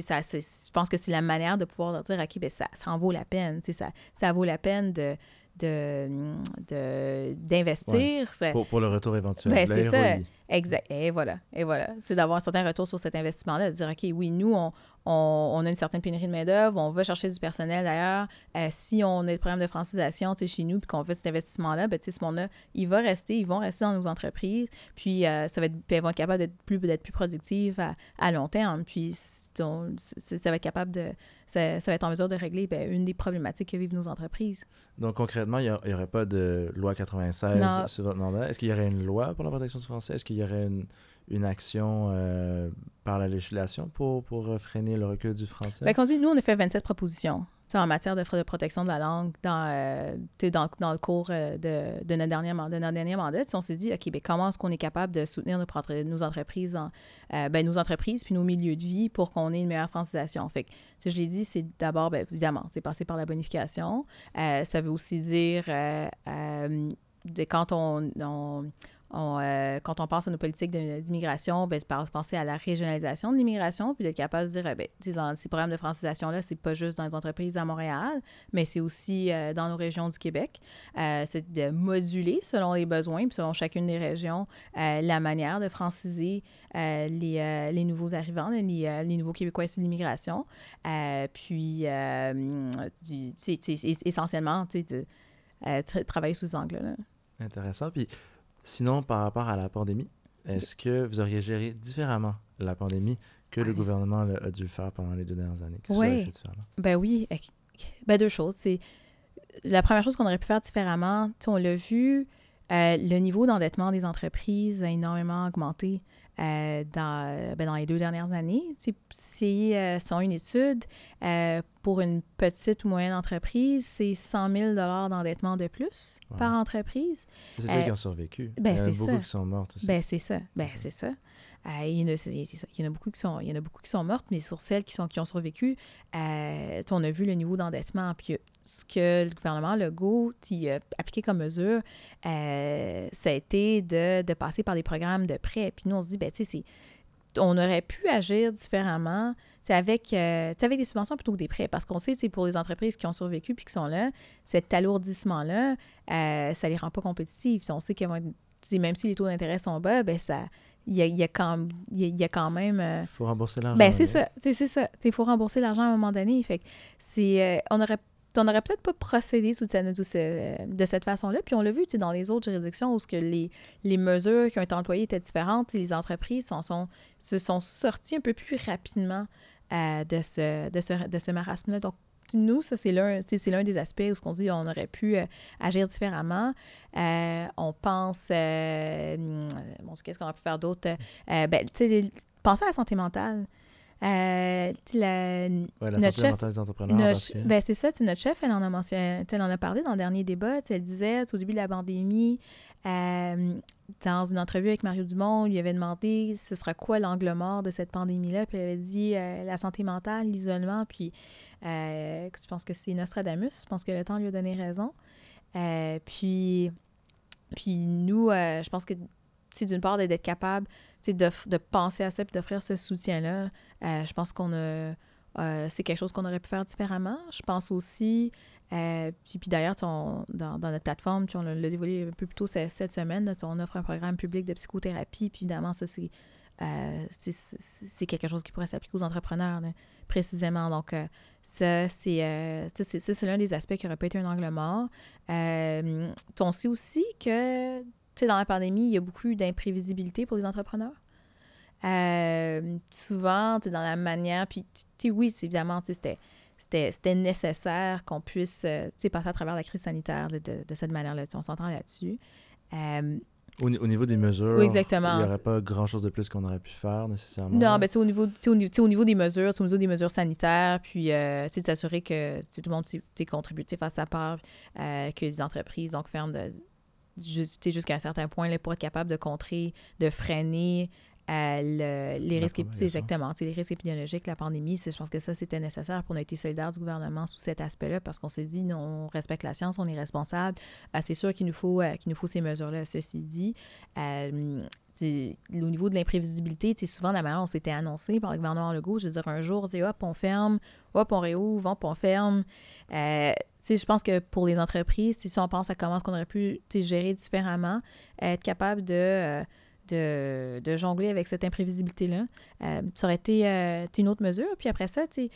Speaker 2: ça, je pense que c'est la manière de pouvoir leur dire, OK, ben ça, ça en vaut la peine. Ça, ça vaut la peine de, d'investir. De,
Speaker 1: ouais. pour, pour, le retour éventuel.
Speaker 2: Ben, c'est ça. Exact. Et voilà. Et voilà. C'est d'avoir un certain retour sur cet investissement-là, de dire, OK, oui, nous, on, on, on, a une certaine pénurie de main-d'œuvre, on va chercher du personnel d'ailleurs. Euh, si on a des problèmes de francisation chez nous puis qu'on fait cet investissement-là, ben, ce monde-là, il va rester, ils vont rester dans nos entreprises. Puis euh, ça va être, elles vont être capables d'être plus, d'être plus productives à, à, long terme. Puis on, ça va être capable de. Ça, ça, va être en mesure de régler ben, une des problématiques que vivent nos entreprises.
Speaker 1: Donc concrètement, il n'y aurait pas de loi 96 non. sur votre mandat? Est-ce qu'il y aurait une loi pour la protection du français? Est-ce qu'il y aurait une une action euh, par la législation pour, pour freiner le recul du français?
Speaker 2: Bien, dit, nous, on a fait 27 propositions en matière de, de protection de la langue dans, euh, dans, dans, le cours euh, de, de, notre dernier, de notre dernier mandat. On s'est dit, OK, bien, comment est-ce qu'on est capable de soutenir nos, nos entreprises, en, euh, ben, nos entreprises puis nos milieux de vie pour qu'on ait une meilleure francisation? Fait que, je l'ai dit, c'est d'abord, bien, évidemment, c'est passer par la bonification. Ça veut aussi dire, de, quand on euh, quand on pense à nos politiques d'immigration, ben, penser à la régionalisation de l'immigration, puis d'être capable de dire, eh ben, ces programmes de francisation-là, c'est pas juste dans les entreprises à Montréal, mais c'est aussi euh, dans nos régions du Québec. Euh, c'est de moduler selon les besoins, puis selon chacune des régions, la manière de franciser les, nouveaux arrivants, les, nouveaux Québécois issus de l'immigration. puis, essentiellement, de travailler sous ce angle-là.
Speaker 1: Intéressant. Puis, Sinon, par rapport à la pandémie, est-ce que vous auriez géré différemment la pandémie que le gouvernement a dû faire pendant les deux dernières années?
Speaker 2: Oui. Ben oui. Ben deux choses. C'est la première chose qu'on aurait pu faire différemment, on l'a vu, euh, le niveau d'endettement des entreprises a énormément augmenté euh, dans, ben dans les deux dernières années. C'est euh, selon une étude, euh, pour une petite ou moyenne entreprise, c'est 100 000 d'endettement de plus wow. par entreprise.
Speaker 1: C'est ceux qui ont survécu.
Speaker 2: Ben,
Speaker 1: Il y en a beaucoup
Speaker 2: ça.
Speaker 1: qui sont mortes aussi.
Speaker 2: Ben, c'est ça. Ben, c'est ça. Euh, il, y en a, beaucoup qui sont, il y en a beaucoup qui sont mortes, mais sur celles qui, sont, qui ont survécu, euh, on a vu le niveau d'endettement. Puis ce que le gouvernement Legault a appliqué comme mesure, euh, ça a été de, de, passer par des programmes de prêts. Puis nous, on se dit, ben, tu on aurait pu agir différemment avec, euh, avec des subventions plutôt que des prêts. Parce qu'on sait, pour les entreprises qui ont survécu puis qui sont là, cet alourdissement-là, euh, ça les rend pas compétitifs. On sait que même si les taux d'intérêt sont bas, ben ça il y a, y a, quand, il y a, quand même. Il
Speaker 1: faut rembourser l'argent.
Speaker 2: Ben, c'est ça. C'est ça. Il faut rembourser l'argent à un moment donné. Fait c'est, on aurait on n'aurait peut-être pas procédé sous, de cette façon-là. Puis on l'a vu dans les autres juridictions où que les, les mesures qui ont été employées étaient différentes. Les entreprises sont, se sont sorties un peu plus rapidement euh, de ce, de ce, de ce marasme-là. Donc, nous, ça, c'est l'un, l'un des aspects où on se dit on aurait pu euh, agir différemment. Euh, on pense, bon, qu'est-ce qu'on aurait pu faire d'autre? ben, penser à la santé mentale. Euh, la,
Speaker 1: notre chef, des entrepreneurs.
Speaker 2: ben c'est ça, notre chef, elle en a mentionné, elle en a parlé dans le dernier débat. Elle disait au début de la pandémie, euh, dans une entrevue avec Mario Dumont, on lui avait demandé ce sera quoi l'angle mort de cette pandémie-là. Puis elle avait dit euh, la santé mentale, l'isolement. Puis je pense que c'est Nostradamus? Je pense que le temps lui a donné raison. puis, puis nous, je pense que d'une part, d'être capable de, de penser à ça et d'offrir ce soutien-là, euh, je pense qu'on a. Euh, c'est quelque chose qu'on aurait pu faire différemment. Je pense aussi, euh, puis, puis d'ailleurs, dans, dans, notre plateforme, puis on l'a dévoilé un peu plus tôt cette, semaine, on offre un programme public de psychothérapie, puis évidemment, ça, c'est c'est quelque chose qui pourrait s'appliquer aux entrepreneurs, précisément. Donc, ça, c'est c'est l'un des aspects qui aurait pas été un angle mort. on sait aussi que sais, dans la pandémie, il y a beaucoup d'imprévisibilité pour les entrepreneurs. Euh, souvent, tu dans la manière, puis oui, évidemment, c'était c'était nécessaire qu'on puisse euh, passer à travers la crise sanitaire de, de, cette manière-là. On s'entend là-dessus.
Speaker 1: Euh, au, niveau des mesures,
Speaker 2: oui, exactement.
Speaker 1: il n'y aurait pas grand-chose de plus qu'on aurait pu faire nécessairement.
Speaker 2: Non, mais c'est au niveau, au, niveau, au niveau des mesures, au niveau des mesures sanitaires, puis euh, de s'assurer que tout le monde est contributif à sa part, que les entreprises donc ferment de, jusqu'à un certain point là, pour être capable de contrer, de freiner euh, les risques exactement les risques épidémiologiques la pandémie je pense que ça c'était nécessaire pour on a été solidaire du gouvernement sous cet aspect là parce qu'on s'est dit non, on respecte la science on est responsable. Euh, c'est sûr qu'il nous faut euh, qu'il nous faut ces mesures là ceci dit au niveau de l'imprévisibilité, souvent, la manière on s'était annoncé par le gouvernement Legault, je veux dire, un jour, hop, on ferme, hop, on réouvre, hop, on ferme. Euh, je pense que pour les entreprises, si on pense à comment est-ce qu'on aurait pu gérer différemment, être capable de, euh, de, jongler avec cette imprévisibilité-là, euh, ça aurait été une autre mesure. Puis après ça, tu sais,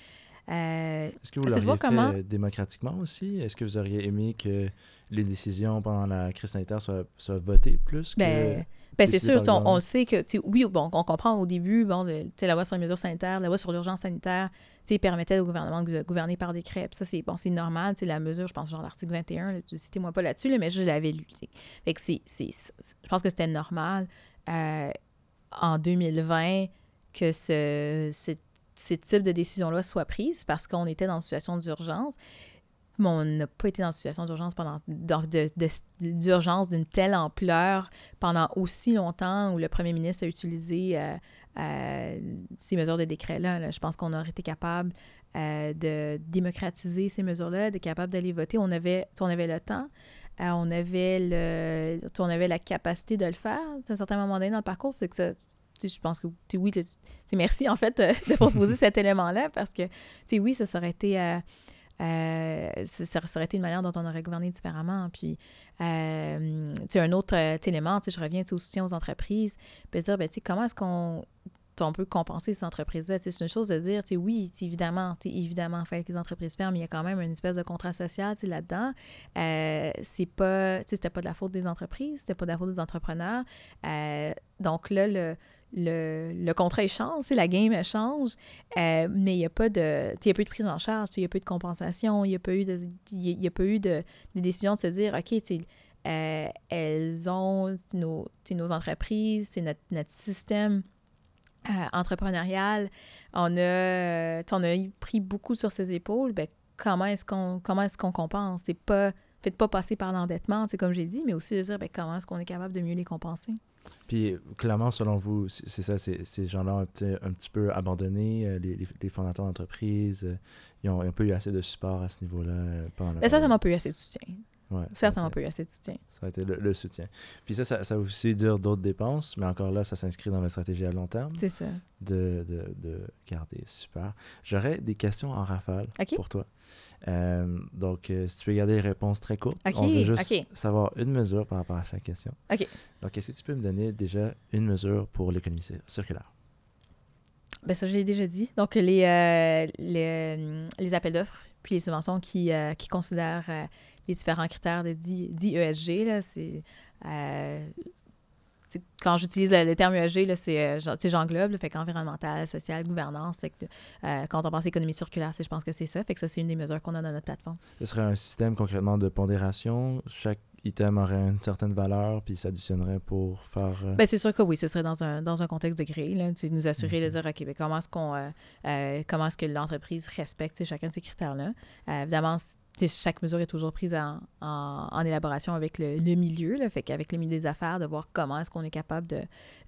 Speaker 1: Est-ce que vous l'auriez comment... fait démocratiquement aussi? Est-ce que vous auriez aimé que les décisions pendant la crise sanitaire soient, soient votées plus que...
Speaker 2: Ben, ben, c'est sûr, on, le sait que, oui, bon, on comprend au début, bon, la loi sur les mesures sanitaires, la loi sur l'urgence sanitaire, permettait au gouvernement de gouverner par décret. Puis ça, c'est bon, normal, la mesure, je pense, genre l'article 21, citez-moi pas là-dessus, mais je l'avais lu. Fait que c'est, je pense que c'était normal euh, en 2020 que ce, ce, type de décision-là soit prise parce qu'on était dans une situation d'urgence mais on n'a pas été dans une situation d'urgence pendant d'urgence d'une telle ampleur pendant aussi longtemps où le premier ministre a utilisé euh, euh, ces mesures de décret-là. Je pense qu'on aurait été capable de démocratiser ces mesures-là, d'être capable d'aller voter. On avait, on avait le temps. On avait le on avait la capacité de le faire à un certain moment donné dans le parcours. Fait que ça, je pense que oui, merci en fait de proposer cet élément-là parce que oui, ça, aurait été euh, ça, aurait été une manière dont on aurait gouverné différemment. Puis, euh, un autre euh, élément, je reviens au soutien aux entreprises, puis dire, ben, comment est-ce qu'on on peut compenser ces entreprises-là. C'est une chose de dire, oui, évidemment, évidemment, il que les entreprises ferment, il y a quand même une espèce de contrat social là-dedans. Euh, c'est pas, c'était pas de la faute des entreprises, c'était pas de la faute des entrepreneurs. donc là, le, le, le contrat change, la game change, euh, mais il n'y a pas de il y a peu de prise en charge, il n'y a pas eu de compensation, il n'y a pas eu de il y a pas eu de, de, décision de se dire OK, euh, elles ont nos, nos entreprises, c'est notre, notre, système euh, entrepreneurial, on a on a pris beaucoup sur ses épaules, ben, comment est-ce qu'on comment est-ce qu'on compense? C'est pas faites pas passer par l'endettement, c'est comme j'ai dit, mais aussi de dire ben, comment est-ce qu'on est capable de mieux les compenser?
Speaker 1: Puis, clairement, selon vous, c'est ça, ces gens-là ont un petit, un petit peu abandonné, euh, les, les, fondateurs d'entreprise, euh, ils n'ont pas eu assez de support à ce niveau-là euh,
Speaker 2: pendant la certainement pas eu assez de soutien.
Speaker 1: Ouais,
Speaker 2: Certainement pas eu assez de soutien.
Speaker 1: Ça a été le, le soutien. Puis ça, ça, ça veut aussi dire d'autres dépenses, mais encore là, ça s'inscrit dans la stratégie à long terme
Speaker 2: C'est ça.
Speaker 1: de, de, de garder. Super. J'aurais des questions en rafale pour toi. Euh, donc, euh, si tu peux garder les réponses très courtes,
Speaker 2: OK,
Speaker 1: on veut juste savoir une mesure par rapport à chaque question.
Speaker 2: OK.
Speaker 1: Donc, est-ce que tu peux me donner déjà une mesure pour l'économie cir- circulaire?
Speaker 2: Ben ça, je l'ai déjà dit. Donc, les, euh, les, les appels d'offres puis les subventions qui, qui considèrent les différents critères de dit, dit ESG, là, c'est... euh, quand j'utilise le terme ESG, c'est, euh, j'englobe, là, fait qu'environnemental, social, gouvernance, que, euh, quand on pense économie circulaire, c'est- je pense que c'est ça, fait que ça, c'est une des mesures qu'on a dans notre plateforme.
Speaker 1: Ce serait un système concrètement de pondération. Chaque item aurait une certaine valeur, puis s'additionnerait pour faire... euh,
Speaker 2: Ben, c'est sûr que oui, ce serait dans un, dans un contexte de grille, là, nous assurer de
Speaker 1: Mhm.
Speaker 2: dire, OK, ben, comment est-ce qu'on euh, comment est-ce que l'entreprise respecte chacun de ces critères-là. Évidemment, chaque mesure est toujours prise en, en, en élaboration avec le, le milieu, là, fait qu'avec le milieu des affaires, de voir comment est-ce qu'on est capable de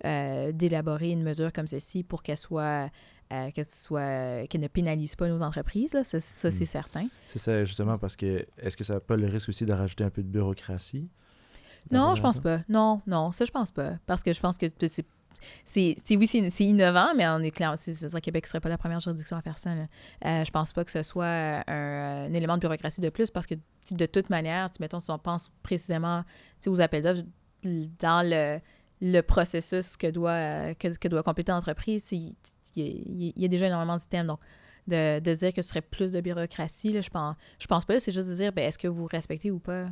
Speaker 2: euh, d'élaborer une mesure comme celle-ci pour qu'elle soit euh, qu'elle soit qu'elle ne pénalise pas nos entreprises, là, ça, ça, c'est
Speaker 1: Mhm.
Speaker 2: certain.
Speaker 1: C'est ça, justement, parce que est-ce que ça n'a pas le risque aussi de rajouter un peu de bureaucratie?
Speaker 2: Non, je pense pas. Non, non, ça, je pense pas. Parce que je pense que c'est. C'est, oui, c'est, innovant, mais on est clair. C'est, je veux dire, Québec ne serait pas la première juridiction à faire ça. Là. Euh, je pense pas que ce soit euh, un, un élément de bureaucratie de plus parce que de toute manière, mettons, si on pense précisément aux appels d'offres, dans le, le processus que doit, euh, que, que doit compléter l'entreprise, il y, a- déjà énormément d'items. Donc, de, de dire que ce serait plus de bureaucratie, là, je pense, je pense pas. C'est juste de dire, ben, est-ce que vous respectez ou pas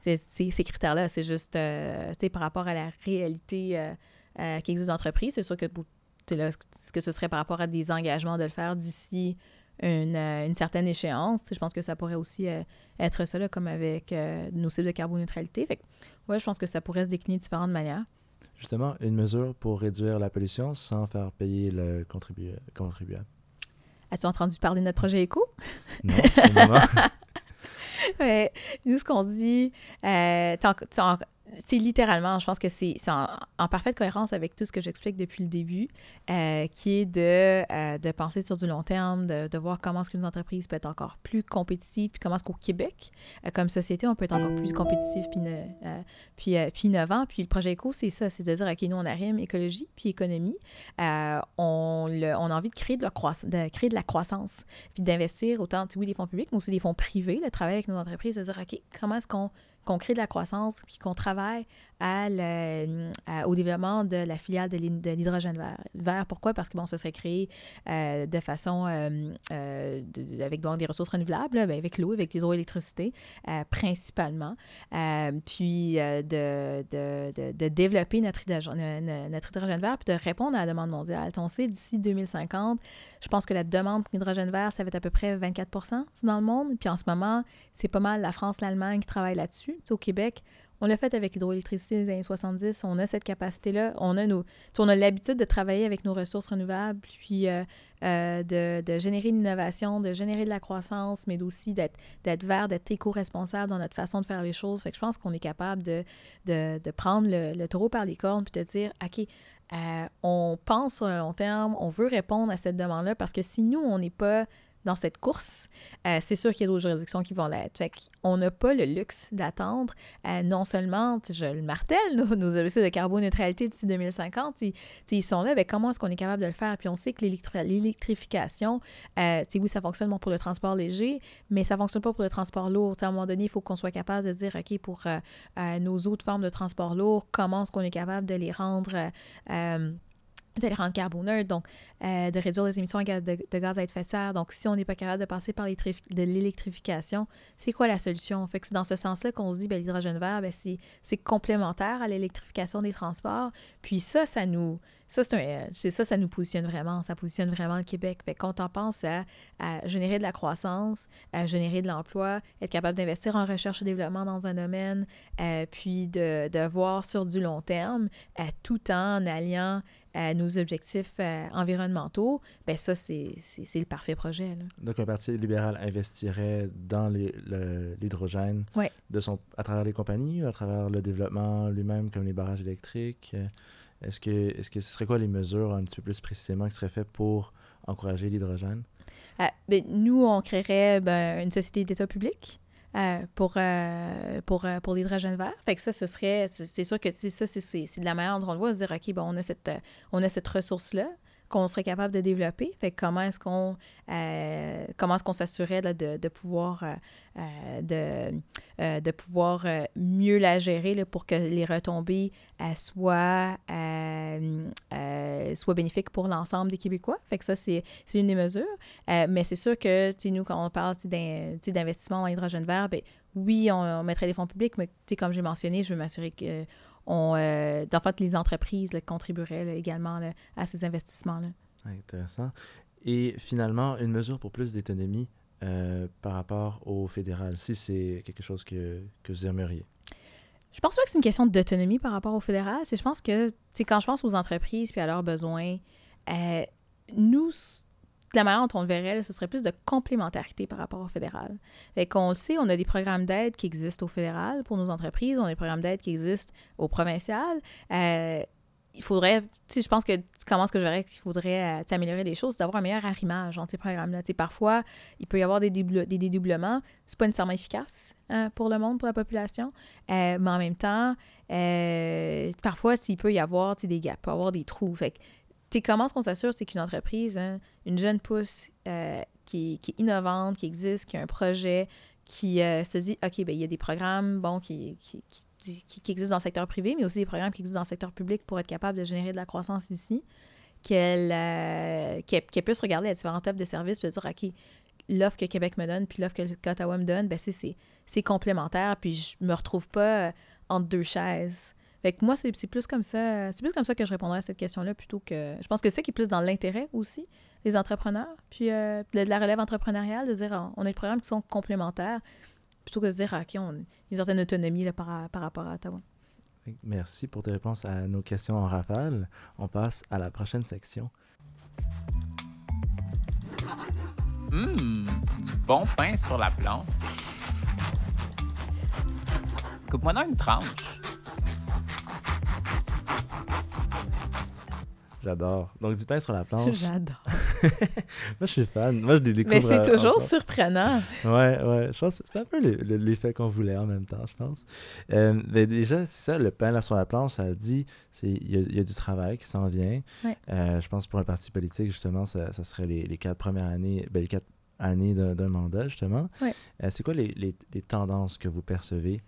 Speaker 2: ces, critères-là? C'est juste, euh, par rapport à la réalité euh, euh, qui existe dans l'entreprise. C'est sûr que, là, ce que ce serait par rapport à des engagements de le faire d'ici une, euh, une certaine échéance. Je pense que ça pourrait aussi euh, être ça, là, comme avec euh, nos cibles de carboneutralité. Fait que, ouais, je pense que ça pourrait se décliner de différentes manières.
Speaker 1: Justement, une mesure pour réduire la pollution sans faire payer le contribu- contribuable.
Speaker 2: As-tu entendu parler de notre projet éco?
Speaker 1: Non.
Speaker 2: Ouais, nous, ce qu'on dit, euh, c'est littéralement, je pense que c'est en, en parfaite cohérence avec tout ce que j'explique depuis le début, euh, qui est de, euh, de penser sur du long terme, de, de voir comment est-ce qu'une entreprise peut être encore plus compétitive, puis comment est-ce qu'au Québec, euh, comme société, on peut être encore plus compétitif, puis, puis, puis innovant. Puis le projet éco, c'est ça, c'est de dire, OK, nous, on arrive écologie, puis économie. On, le- on a envie de créer de, la croissance, de créer de la croissance, puis d'investir autant, oui, des fonds publics, mais aussi des fonds privés, de travailler avec nos entreprises, de dire, OK, comment est-ce qu'on qu'on crée de la croissance, puis qu'on travaille à- au développement de la filiale de l'hyd- de l'hydrogène vert. Pourquoi? Parce que bon, ce serait créé euh, de façon euh, euh, de- avec des ressources renouvelables, là, ben, avec l'eau, avec l'hydroélectricité, euh, principalement. Euh, puis euh, de, développer notre hydrogène, euh, vert, puis de répondre à la demande mondiale. On sait, d'ici 2050, je pense que la demande pour l'hydrogène vert, ça va être à peu près 24 dans le monde. Puis en ce moment, c'est pas mal la France, l'Allemagne qui travaillent là-dessus. Au Québec, on l'a fait avec l'hydroélectricité des années 70. On a cette capacité-là. On a nos, on a l'habitude de travailler avec nos ressources renouvelables, puis euh, euh, de, générer l'innovation, de générer de la croissance, mais aussi d'être, d'être vert, d'être éco-responsable dans notre façon de faire les choses. Fait je pense qu'on est capable de, prendre le, le taureau par les cornes puis de dire, OK, euh, on pense sur le long terme, on veut répondre à cette demande-là parce que si nous, on n'est pas dans cette course, euh, c'est sûr qu'il y a d'autres juridictions qui vont l'être. Fait qu'on n'a pas le luxe d'attendre. euh, non seulement, je le martèle, nos, nos objectifs de carboneutralité d'ici 2050, ils, sont là, mais comment est-ce qu'on est capable de le faire? Puis on sait que l'électri- l'électrification, euh, oui, ça fonctionne pour le transport léger, mais ça fonctionne pas pour le transport lourd. À un moment donné, il faut qu'on soit capable de dire, OK, pour euh, nos autres formes de transport lourd, comment est-ce qu'on est capable de les rendre... de les rendre carboneutres, donc euh, de réduire les émissions de, ga- de- de gaz à effet de serre. Donc, si on n'est pas capable de passer par de l'électrification, c'est quoi la solution? Fait c'est dans ce sens-là qu'on se dit, ben, l'hydrogène vert, ben, c'est, complémentaire à l'électrification des transports. Puis ça, ça nous... Ça, c'est un ça, ça nous positionne vraiment. Ça positionne vraiment le Québec. Fait quand on pense à, à générer de la croissance, à générer de l'emploi, être capable d'investir en recherche et développement dans un domaine, euh, puis de, voir sur du long terme, euh, tout en alliant à nos objectifs euh, environnementaux, ben ça, c'est le parfait projet. Là.
Speaker 1: Donc, un parti libéral investirait dans le- l'hydrogène
Speaker 2: Ouais.
Speaker 1: de son, à travers les compagnies à travers le développement lui-même, comme les barrages électriques? Euh, Est-ce que, est que ce serait quoi les mesures un petit peu plus précisément qui seraient faites pour encourager l'hydrogène?
Speaker 2: Euh, ben, nous, on créerait ben, une société d'État public euh, pour, euh, pour, euh, pour l'hydrogène vert. Fait que ça, ce serait, c'est sûr que c'est ça, c'est- de la manière dont on le voit, se dire, OK, bon, on a cette, cette ressource-là qu'on serait capable de développer. Fait que comment est-ce qu'on comment est-ce qu'on s'assurait de, de pouvoir de, euh, de pouvoir euh, mieux la gérer là, pour que les retombées euh, soient, soient bénéfiques pour l'ensemble des Québécois. Fait que ça, c'est une des mesures. Mais c'est sûr que, nous, quand on parle d'investissement en hydrogène vert, ben, oui, on, mettrait des fonds publics, mais comme j'ai mentionné, je veux m'assurer que on, en fait, les entreprises contribueraient également à ces investissements-là.
Speaker 1: Intéressant. Et finalement, une mesure pour plus d'autonomie euh, par rapport au fédéral, si c'est quelque chose que, que vous aimeriez.
Speaker 2: Je pense pas que c'est une question d'autonomie par rapport au fédéral. C'est je pense que, sais, quand je pense aux entreprises puis à leurs besoins, euh, nous, la manière dont on le verrait, ce serait plus de complémentarité par rapport au fédéral. Fait qu'on le sait, on a des programmes d'aide qui existent au fédéral pour nos entreprises, on a des programmes d'aide qui existent au provincial. Euh, il faudrait, tu je pense que comment est-ce que je verrais qu'il faudrait euh, améliorer les choses, d'avoir un meilleur arrimage entre ces programmes-là? Tu parfois, il peut y avoir des, dédoubl- des dédoublements, c'est pas nécessairement efficace hein, pour le monde, pour la population, Euh, mais en même temps, euh, parfois, s'il peut y avoir des gaps, il peut y avoir des trous. Fait comment est-ce qu'on s'assure, c'est qu'une entreprise, hein, une jeune pousse euh, qui, qui est innovante, qui existe, qui a un projet, qui se dit, OK, ben il y a des programmes, bon, qui, qui- existent dans le secteur privé, mais aussi des programmes qui existent dans le secteur public pour être capable de générer de la croissance ici, qu'elle euh, puisse regarder les différentes offres de services et dire, OK, l'offre que Québec me donne puis l'offre que qu'Ottawa me donne, ben c'est- complémentaire, puis je me retrouve pas euh, entre deux chaises. Fait moi, c'est plus comme ça, c'est plus comme ça que je répondrais à cette question-là plutôt que. Je pense que c'est ça qui est plus dans l'intérêt aussi des entrepreneurs, puis euh, de, la relève entrepreneuriale, de dire on a des programmes qui sont complémentaires, plutôt que de se dire ah, OK, on a une certaine autonomie là, par, par rapport à Ottawa.
Speaker 1: Merci pour tes réponses à nos questions en rafale. On passe à la prochaine section.
Speaker 3: Hum, du bon pain sur la planche. Coupe-moi dans une tranche.
Speaker 1: J'adore. Donc, du pain sur la planche.
Speaker 2: J'adore.
Speaker 1: Moi, je suis fan. Moi, je les découvre.
Speaker 2: Mais c'est toujours surprenant.
Speaker 1: Ouais, ouais. Je pense que c'est un peu le- le- l'effet qu'on voulait en même temps, je pense. Euh, ben déjà, c'est ça, le pain là sur la planche, ça dit, il y, a- il y a du travail qui s'en vient.
Speaker 2: Ouais.
Speaker 1: Euh, je pense pour un parti politique, justement, ça, ça serait les, les quatre premières années, ben, les quatre années d'un d'un mandat, justement.
Speaker 2: Ouais.
Speaker 1: Euh, c'est quoi les, les- les tendances que vous percevez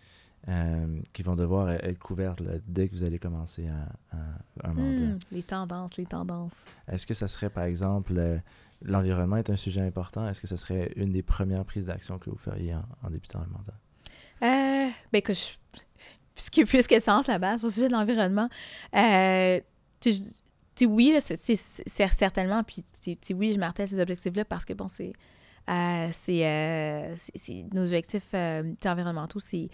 Speaker 1: euh, qui vont devoir être couvertes là, dès que vous allez commencer à, à un mandat?
Speaker 2: Hmm, les tendances, les tendances.
Speaker 1: Est-ce que ça serait, par exemple, euh, l'environnement est un sujet important? Est-ce que ça serait une des premières prises d'action que vous feriez en, en débutant un mandat?
Speaker 2: Euh, ben que je... Puisque, puisque c'est en sa base au sujet de l'environnement, euh, tu oui, c'est- certainement, puis tu oui, je martèle ces objectifs-là parce que, bon, c'est euh, c'est euh, nos objectifs euh, environnementaux, c'est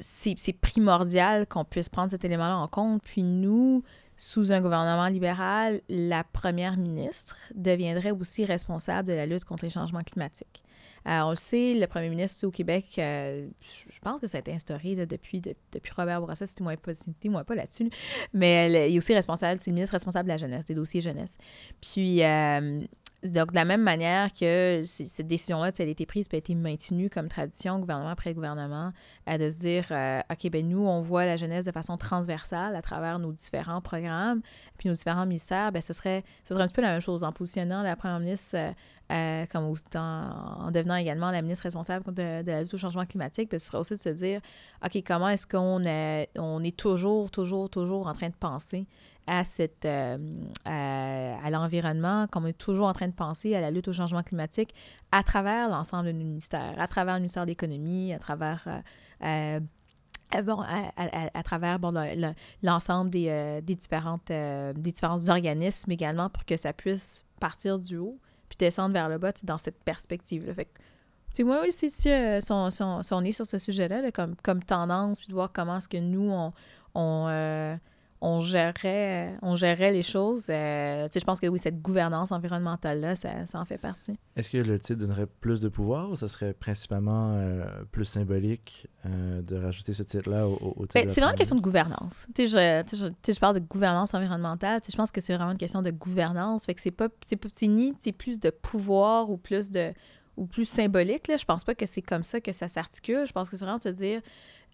Speaker 2: c'est primordial qu'on puisse prendre cet élément-là en compte. Puis nous, sous un gouvernement libéral, la première ministre deviendrait aussi responsable de la lutte contre les changements climatiques. Euh, on le sait, le premier ministre au Québec, euh, je pense que ça a été instauré depuis, de- depuis Robert Bourassa, c'était moins pas, moins pas là-dessus, là. mais le- il est aussi responsable, c'est le ministre responsable de la jeunesse, des dossiers jeunesse. Puis, euh, donc, de la même manière que cette décision-là, elle a été prise et a été maintenue comme tradition, gouvernement après gouvernement, euh, de se dire, euh, OK, ben nous, on voit la jeunesse de façon transversale à travers nos différents programmes, puis nos différents ministères, ben ce serait, ce serait un petit peu la même chose en positionnant la première ministre euh, euh, comme en devenant également la ministre responsable de, de la lutte au changement climatique, puis ce serait aussi de se dire, OK, comment est-ce qu'on on est toujours, toujours, toujours en train de penser à, cette, euh, à, l'environnement, comme on est toujours en train de penser à la lutte au changement climatique à travers l'ensemble de nos ministères, à travers le ministère de l'Économie, à travers... euh, euh, Bon, à, travers bon, le- le- l'ensemble des, des, différentes, des différents organismes également pour que ça puisse partir du haut puis descendre vers le bas dans cette perspective-là. Tu moi aussi, si, on, est sur ce sujet-là, là, comme, comme tendance, puis de voir comment est-ce que nous, on, on, gérerait, euh, on gérerait les choses, euh, je pense que oui, cette gouvernance environnementale-là, ça, ça en fait partie.
Speaker 1: Est-ce que le titre donnerait plus de pouvoir ou ça serait principalement euh, plus symbolique euh, de rajouter ce titre-là au, titre
Speaker 2: Ben, c'est vraiment une question de gouvernance. Tu sais, je, je, je parle de gouvernance environnementale. Je pense que c'est vraiment une question de gouvernance. Fait que c'est pas, c'est ni c'est plus de pouvoir ou plus de ou plus symbolique. Là. Je pense pas que c'est comme ça que ça s'articule. Je pense que c'est vraiment de se dire,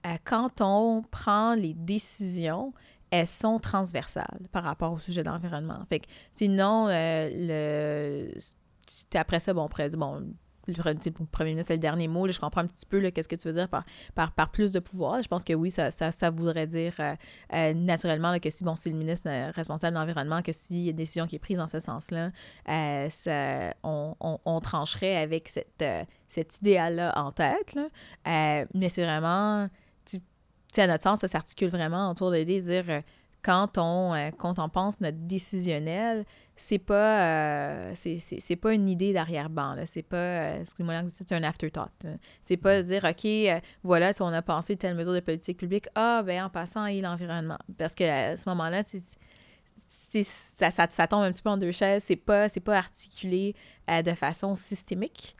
Speaker 2: euh, quand on prend les décisions, elles sont transversales par rapport au sujet de l'environnement. Fait que, sinon, euh, le... après ça, bon, on pourrait dire, bon, le premier ministre, c'est le dernier mot. je comprends un petit peu qu'est-ce que tu veux dire par, par, par, plus de pouvoir. Je pense que oui, ça, ça, ça voudrait dire euh, euh, naturellement que si bon, c'est le ministre responsable de l'environnement, que s'il y a une décision qui est prise dans ce sens-là, on, on, trancherait avec cette, cet idéal-là en tête. mais c'est vraiment, à notre sens, ça s'articule vraiment autour de dire quand on, quand on pense notre décisionnel, c'est pas euh, c'est pas une idée d'arrière-ban c'est pas euh, excuse-moi c'est un afterthought c'est pas dire ok euh, voilà si on a pensé telle mesure de politique publique ah ben en passant il l'environnement. Parce que ce moment-là ça, ça, ça, tombe un petit peu en deux chaises. C'est pas c'est pas articulé de façon systémique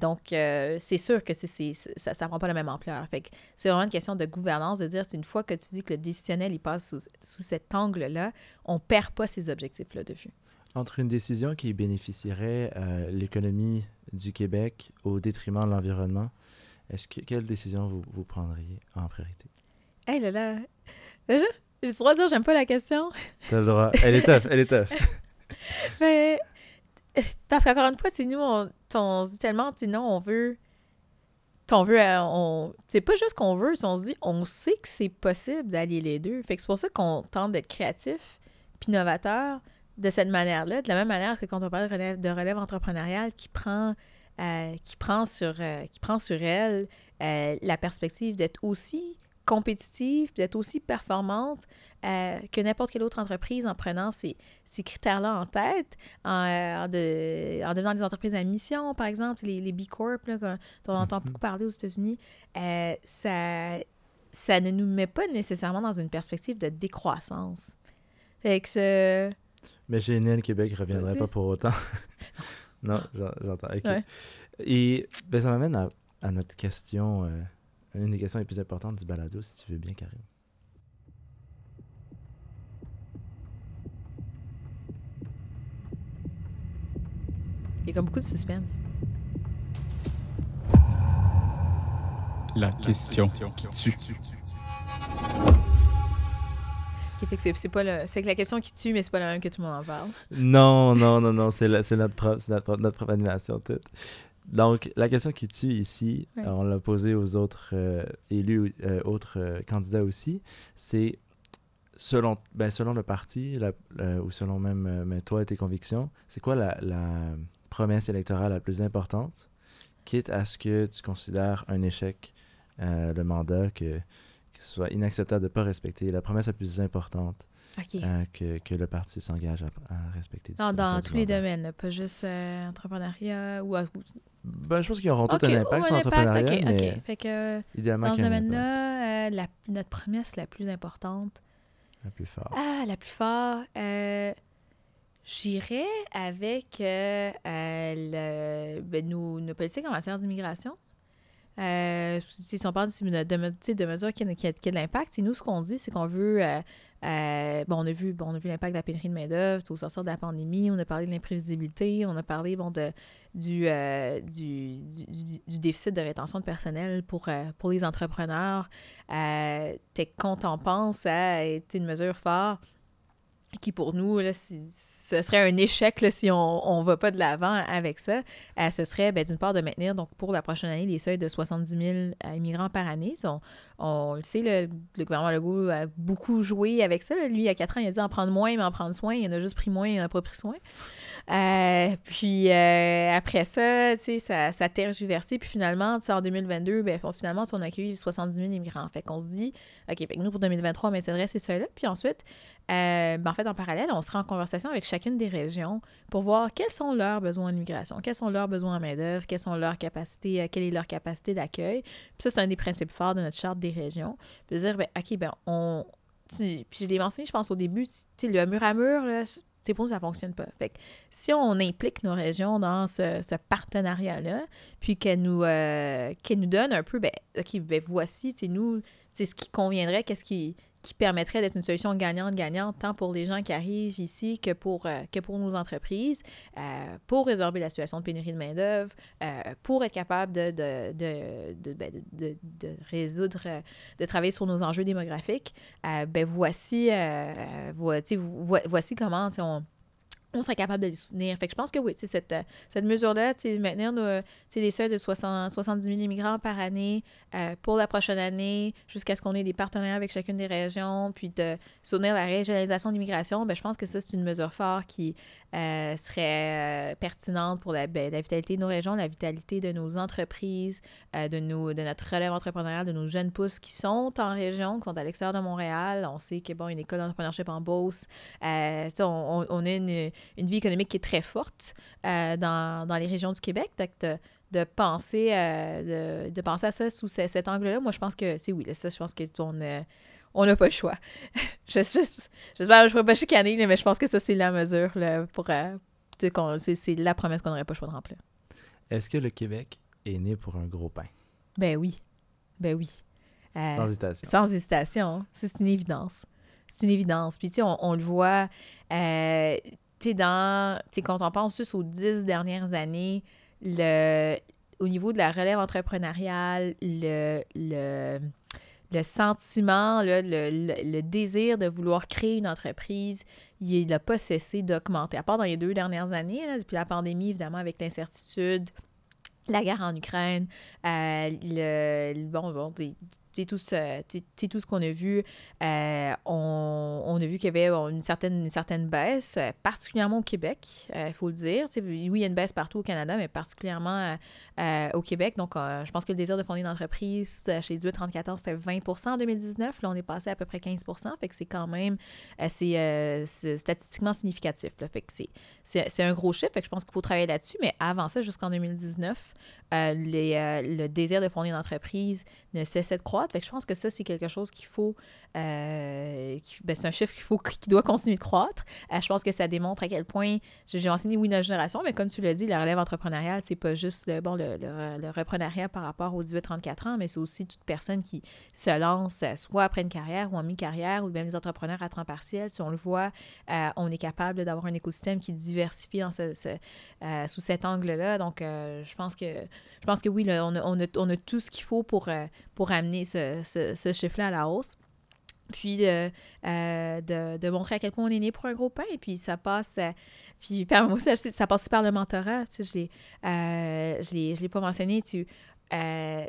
Speaker 2: donc, c'est sûr que ça ne prend pas la même ampleur. Fait c'est vraiment une question de gouvernance, de dire, une fois que tu dis que le décisionnel, il passe sous, sous cet angle-là, on ne perd pas ces objectifs-là de vue.
Speaker 1: Entre une décision qui bénéficierait à l'économie du Québec au détriment de l'environnement, est-ce que quelle décision vous, vous prendriez en priorité?
Speaker 2: Hé là là! J'ai le droit de dire j'aime pas la question.
Speaker 1: T'as le droit. Elle est tough, elle est tough.
Speaker 2: Mais, parce qu'encore une fois, c'est nous, on, on, se dit tellement, non, on veut. On veut, euh, on, c'est pas juste qu'on veut, on se dit, on sait que c'est possible d'allier les deux. Fait que c'est pour ça qu'on tente d'être créatif puis novateur, de cette manière-là, de la même manière que quand on parle de relève, de entrepreneuriale qui prend, euh, qui prend, sur, euh, qui prend sur elle euh, la perspective d'être aussi compétitive, d'être aussi performante que n'importe quelle autre entreprise en prenant ces, ces critères-là en tête, en, de, en, devenant des entreprises à mission, par exemple, les, les B Corp, là, dont on entend mm-hmm. beaucoup parler aux États-Unis, ça, ça ne nous met pas nécessairement dans une perspective de décroissance. Fait que
Speaker 1: mais GNL Québec ne reviendrait pas pour autant. non, j'entends. Et ben, ça m'amène à, notre question, euh, une des questions les plus importantes du balado, si tu veux bien, Karim.
Speaker 2: Il y a comme beaucoup de suspense.
Speaker 3: La, question, qui tue
Speaker 2: c'est pas le, c'est que la question qui tue, mais c'est pas la même que tout le monde en parle.
Speaker 1: Non, non, non, non, c'est, c'est notre, propre, notre, notre propre animation toute. Donc, la question qui tue ici, on l'a posée aux autres euh, élus, euh, autres euh, candidats aussi, c'est selon, ben, selon le parti, ou selon même toi et tes convictions, c'est quoi la, la, promesse électorale la plus importante, quitte à ce que tu considères un échec le mandat, que que ce soit inacceptable de ne pas respecter la promesse la plus importante euh, que, que, le parti s'engage à, respecter.
Speaker 2: Non, dans tous les domaines, pas juste euh, entrepreneuriat ou...
Speaker 1: Ben, je pense qu'ils auront tout un impact sur l'entrepreneuriat, mais
Speaker 2: fait que, idéalement dans ce domaine-là, euh, notre promesse la plus importante...
Speaker 1: La plus forte.
Speaker 2: Ah, la plus forte... J'irais avec le, ben, nos, nos politiques en matière d'immigration. Euh, si on parle de, de, de mesures qui, qui, qui a de l'impact, nous, ce qu'on dit, c'est qu'on veut. Euh, euh, bon, on a vu, bon, on a vu l'impact de la pénurie de main-d'œuvre au sortir de la pandémie, on a parlé de l'imprévisibilité, on a parlé bon, de, du, du, du, déficit de rétention de personnel pour, pour les entrepreneurs. Euh, quand on pense à une mesure forte qui pour nous, là, ce serait un échec là, si on ne va pas de l'avant avec ça, euh, ce serait ben, d'une part de maintenir donc pour la prochaine année les seuils de 70 000 euh, immigrants par année. On, on le sait, le, le, gouvernement Legault a beaucoup joué avec ça. Lui, il y a quatre ans, il a dit en prendre moins, mais en prendre soin. Il en a juste pris moins, il n'en a pas pris soin. Euh, puis après ça, ça, ça a tergiversé. Puis finalement, en 2022, ben, finalement, on a accueilli 70 000 immigrants. Fait qu'on se dit, OK, fait nous, pour 2023, mais c'est vrai, c'est ça là. Puis ensuite, euh, ben, en fait, en parallèle, on sera en conversation avec chacune des régions pour voir quels sont leurs besoins en immigration, quels sont leurs besoins en main-d'œuvre, quelles sont leurs capacités, euh, quelle est leur capacité d'accueil. Puis ça, c'est un des principes forts de notre charte des régions. Puis dire, ben, OK, ben, on. Puis je l'ai mentionné, je pense, au début, le mur à mur, là, c'est pour ça fonctionne pas. Fait que si on implique nos régions dans ce, partenariat-là, puis qu'elles nous, euh, nous donnent un peu, ben, OK, ben voici, nous, c'est ce qui conviendrait, qu'est-ce qui, qui permettrait d'être une solution gagnante-gagnante, tant pour les gens qui arrivent ici que pour, euh, que pour nos entreprises, euh, pour résorber la situation de pénurie de main-d'œuvre, euh, pour être capable de, de, de, ben, de, résoudre, de travailler sur nos enjeux démographiques. ben voici, voici, voici comment on on serait capable de les soutenir. Fait je pense que oui, cette, euh, cette mesure-là, maintenir des seuils de 60, 70 000 immigrants par année euh, pour la prochaine année, jusqu'à ce qu'on ait des partenaires avec chacune des régions, puis de soutenir la régionalisation de l'immigration, ben, je pense que ça, c'est une mesure forte qui euh, serait pertinente pour ben, la, vitalité de nos régions, la vitalité de nos entreprises, de, nos, de notre relève entrepreneuriale, de nos jeunes pousses qui sont en région, qui sont à l'extérieur de Montréal. On sait qu'il bon, une école d'entrepreneurship en Beauce. on, a une une vie économique qui est très forte euh, dans, dans, les régions du Québec. Donc, de, penser, euh, de, penser à ça sous cet angle-là, moi, je pense que c'est oui. Là, ça, je pense qu'on euh, on n'a pas le choix. J'espère je, je, je, je, pas chicaner, mais je pense que ça, c'est la mesure là, pour. c'est la promesse qu'on n'aurait pas le choix de remplir.
Speaker 1: Est-ce que le Québec est né pour un gros pain?
Speaker 2: Ben oui. Ben oui.
Speaker 1: sans hésitation.
Speaker 2: Sans hésitation. C'est une évidence. C'est une évidence. Puis, tu sais, on, on, le voit. Euh, tu dans, quand on pense juste aux dix dernières années, le, au niveau de la relève entrepreneuriale, le, le, le sentiment, le, désir de vouloir créer une entreprise, il n'a pas cessé d'augmenter. À part dans les deux dernières années, depuis la pandémie, évidemment, avec l'incertitude, la guerre en Ukraine, euh, le, bon, bon tout ce, tout ce qu'on a vu, euh, on, on, a vu qu'il y avait une certaine, une certaine baisse, euh, particulièrement au Québec, il euh, faut le dire. oui, il y a une baisse partout au Canada, mais particulièrement au Québec. Donc, je pense que le désir de fonder une entreprise chez 1834, c'était 20 en 2019. Là, on est passé à peu près 15 Fait que c'est quand même statistiquement significatif. Là. Fait que c'est, un gros chiffre. Fait que je pense qu'il faut travailler là-dessus. Mais avant ça, jusqu'en 2019, les, le désir de fonder une entreprise ne cessait de croître. Je pense que ça, c'est quelque chose qu'il faut. Euh, ben, c'est un chiffre qu'il faut qui doit continuer de croître. Euh, je pense que ça démontre à quel point j'ai enseigné, oui, notre génération, mais comme tu l'as dit, la relève entrepreneuriale, c'est pas juste le, bon, le, le, reprenariat par rapport aux 18-34 ans, mais c'est aussi toute personne qui se lance euh, soit après une carrière ou en mi-carrière, ou même les entrepreneurs à temps partiel. Si on le voit, on est capable d'avoir un écosystème qui diversifie dans ce, sous cet angle-là. Donc, je pense que je pense que oui, on, a, on, a, on, a, tout ce qu'il faut pour, pour amener ce, ce, chiffre-là à la hausse puis euh, de, de, montrer à quel point on est né pour un gros pain. Puis ça passe. Euh, puis moi, ça, ça passe par le mentorat. Tu sais, je ne l'ai pas mentionné. Tu, euh,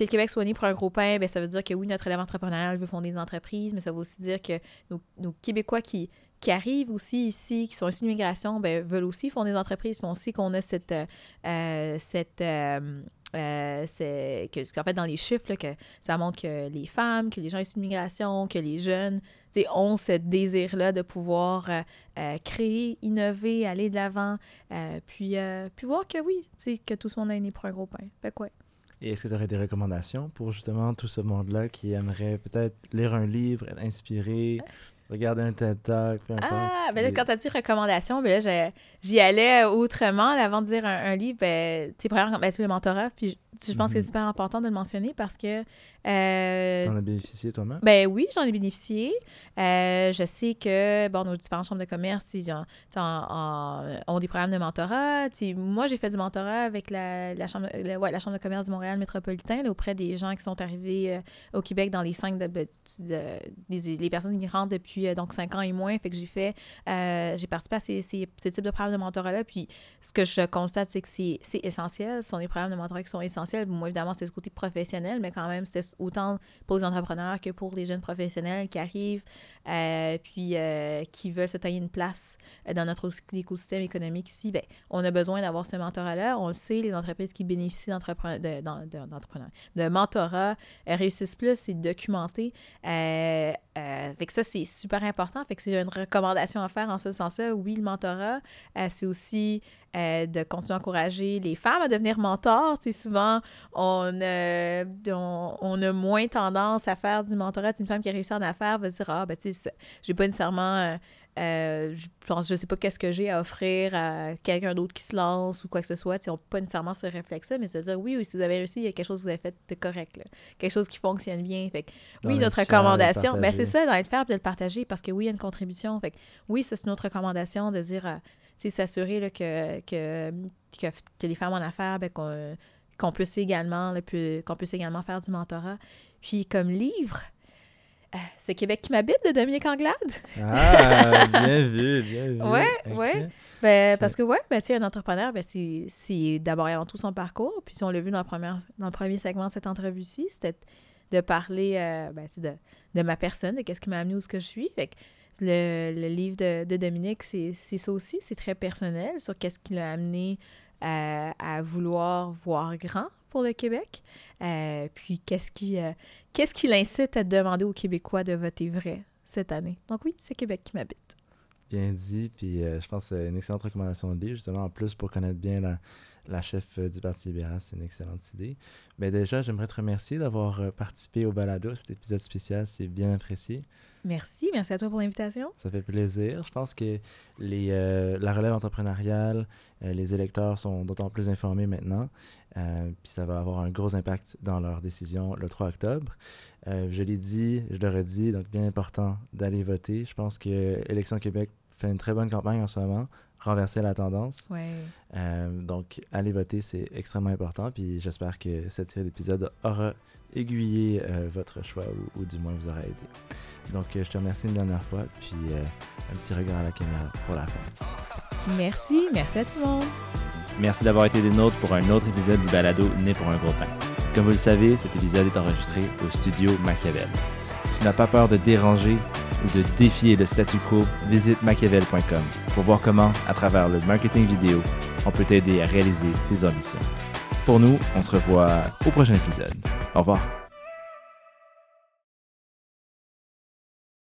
Speaker 2: le Québec soit né pour un gros pain, ben, ça veut dire que oui, notre élève entrepreneurial veut fonder des entreprises, mais ça veut aussi dire que nos, nos Québécois qui, qui arrivent aussi ici, qui sont issus d'immigration, ben, veulent aussi fonder des entreprises. Puis on sait qu'on a cette, cette euh, c'est que en fait dans les chiffres que ça montre que les femmes, que les gens issus d'immigration, que les jeunes ont ce désir-là de pouvoir euh, euh, créer, innover, aller de l'avant, puis, puis voir que oui, que tout ce monde est né pour un gros pain. Fait quoi.
Speaker 1: Et est-ce que tu aurais des recommandations pour justement tout ce monde-là qui aimerait peut-être lire un livre, être inspiré, regarder un TED Talk, peu importe.
Speaker 2: Ah, ben là, quand tu as dit recommandation, ben là, j'y allais autrement. avant de dire un, livre, ben, tu premièrement, ben, le mentorat, puis je pense que c'est mhm. super important de le mentionner parce que.
Speaker 1: Euh, T'en as bénéficié toi-même?
Speaker 2: Ben oui, j'en ai bénéficié. Euh, je sais que, bon, nos différentes chambres de commerce, ils ont, des programmes de mentorat. moi, j'ai fait du mentorat avec la, la, chambre, ouais, la Chambre de commerce du Montréal métropolitain auprès des gens qui sont arrivés euh, au Québec dans les cinq. De, des, les personnes immigrantes depuis euh, donc cinq ans et moins. Fait que j'ai fait. Euh, j'ai participé à ces, ces, ces, types de programmes de mentorat-là. Puis ce que je constate, c'est que c'est essentiel. Ce sont des programmes de mentorat qui sont essentiels moi, évidemment, c'est ce côté professionnel, mais quand même, c'était autant pour les entrepreneurs que pour les jeunes professionnels qui arrivent, euh, puis euh, qui veulent se tailler une place dans notre écosystème économique ici. Bien, on a besoin d'avoir ce mentorat-là. On le sait, les entreprises qui bénéficient d'entrepreneurs, de, de, mentorat euh, réussissent plus, c'est documenté. fait que ça, c'est super important. Fait que c'est une recommandation à faire en ce sens-là. Oui, le mentorat, c'est aussi euh, de continuer à encourager les femmes à devenir mentors. Tu sais, souvent, on, euh, on, on, a moins tendance à faire du mentorat. Une femme qui a réussi en affaires va se dire Ah, ben, tu sais, j'ai pas nécessairement. Euh, je pense, je sais pas qu'est-ce que j'ai à offrir à quelqu'un d'autre qui se lance ou quoi que ce soit. Ils n'ont pas nécessairement ce réflexe-là, mais se dire oui, oui, si vous avez réussi, il y a quelque chose que vous avez fait de correct, là. quelque chose qui fonctionne bien. Fait que, oui, notre recommandation, ben, c'est ça, d'être faire de le partager parce que oui, il y a une contribution. Fait que, oui, c'est notre recommandation de dire, s'assurer que, que, que, les femmes en affaires, ben, qu'on puisse également, qu'on puisse également faire du mentorat. Puis comme livre, euh, Ce Québec qui m'habite de Dominique Anglade.
Speaker 1: Ah, bien vu, bien vu.
Speaker 2: Oui, oui. Ben, parce que, ouais, ben, un entrepreneur, ben, c'est d'abord et avant tout son parcours. Puis, si on l'a vu dans, dans le premier segment de cette entrevue-ci, c'était de parler euh, ben, de, de, ma personne, de qu'est-ce qui m'a amené où ce que je suis. Fait que le, le livre de, de Dominique, c'est ça aussi. C'est très personnel sur qu'est-ce qui l'a amené à, à, vouloir voir grand pour le Québec. Euh, puis, qu'est-ce qui, Qu'est-ce qui l'incite à demander aux Québécois de voter vrai cette année? Donc oui, c'est Québec qui m'habite.
Speaker 1: Bien dit, puis euh, je pense que c'est une excellente recommandation de livre, justement, en plus pour connaître bien la, la chef euh, du Parti libéral, c'est une excellente idée. Mais déjà, j'aimerais te remercier d'avoir euh, participé au balado, cet épisode spécial, c'est bien apprécié.
Speaker 2: Merci, merci à toi pour l'invitation.
Speaker 1: Ça fait plaisir. Je pense que les, euh, la relève entrepreneuriale, euh, les électeurs sont d'autant plus informés maintenant, euh, puis ça va avoir un gros impact dans leurs décisions le 3 octobre. je l'ai dit, je le redis, donc bien important d'aller voter. Je pense que Élection Québec fait une très bonne campagne en ce moment, renverser la tendance.
Speaker 2: Ouais.
Speaker 1: donc, aller voter, c'est extrêmement important, puis j'espère que cette série d'épisodes aura aiguillé votre choix ou, ou, du moins vous aura aidé. Donc, euh, je te remercie une dernière fois, puis euh, un petit regard à la caméra pour la fin.
Speaker 2: Merci, merci à tout le monde.
Speaker 1: Merci d'avoir été des nôtres pour un autre épisode du balado Né pour un gros pain. Comme vous le savez, cet épisode est enregistré au studio Machiavel. Si tu n'as pas peur de déranger ou de défier le statu quo, visite machiavel.com pour voir comment, à travers le marketing vidéo, on peut t'aider à réaliser tes ambitions. Pour nous, on se revoit au prochain épisode. Au revoir.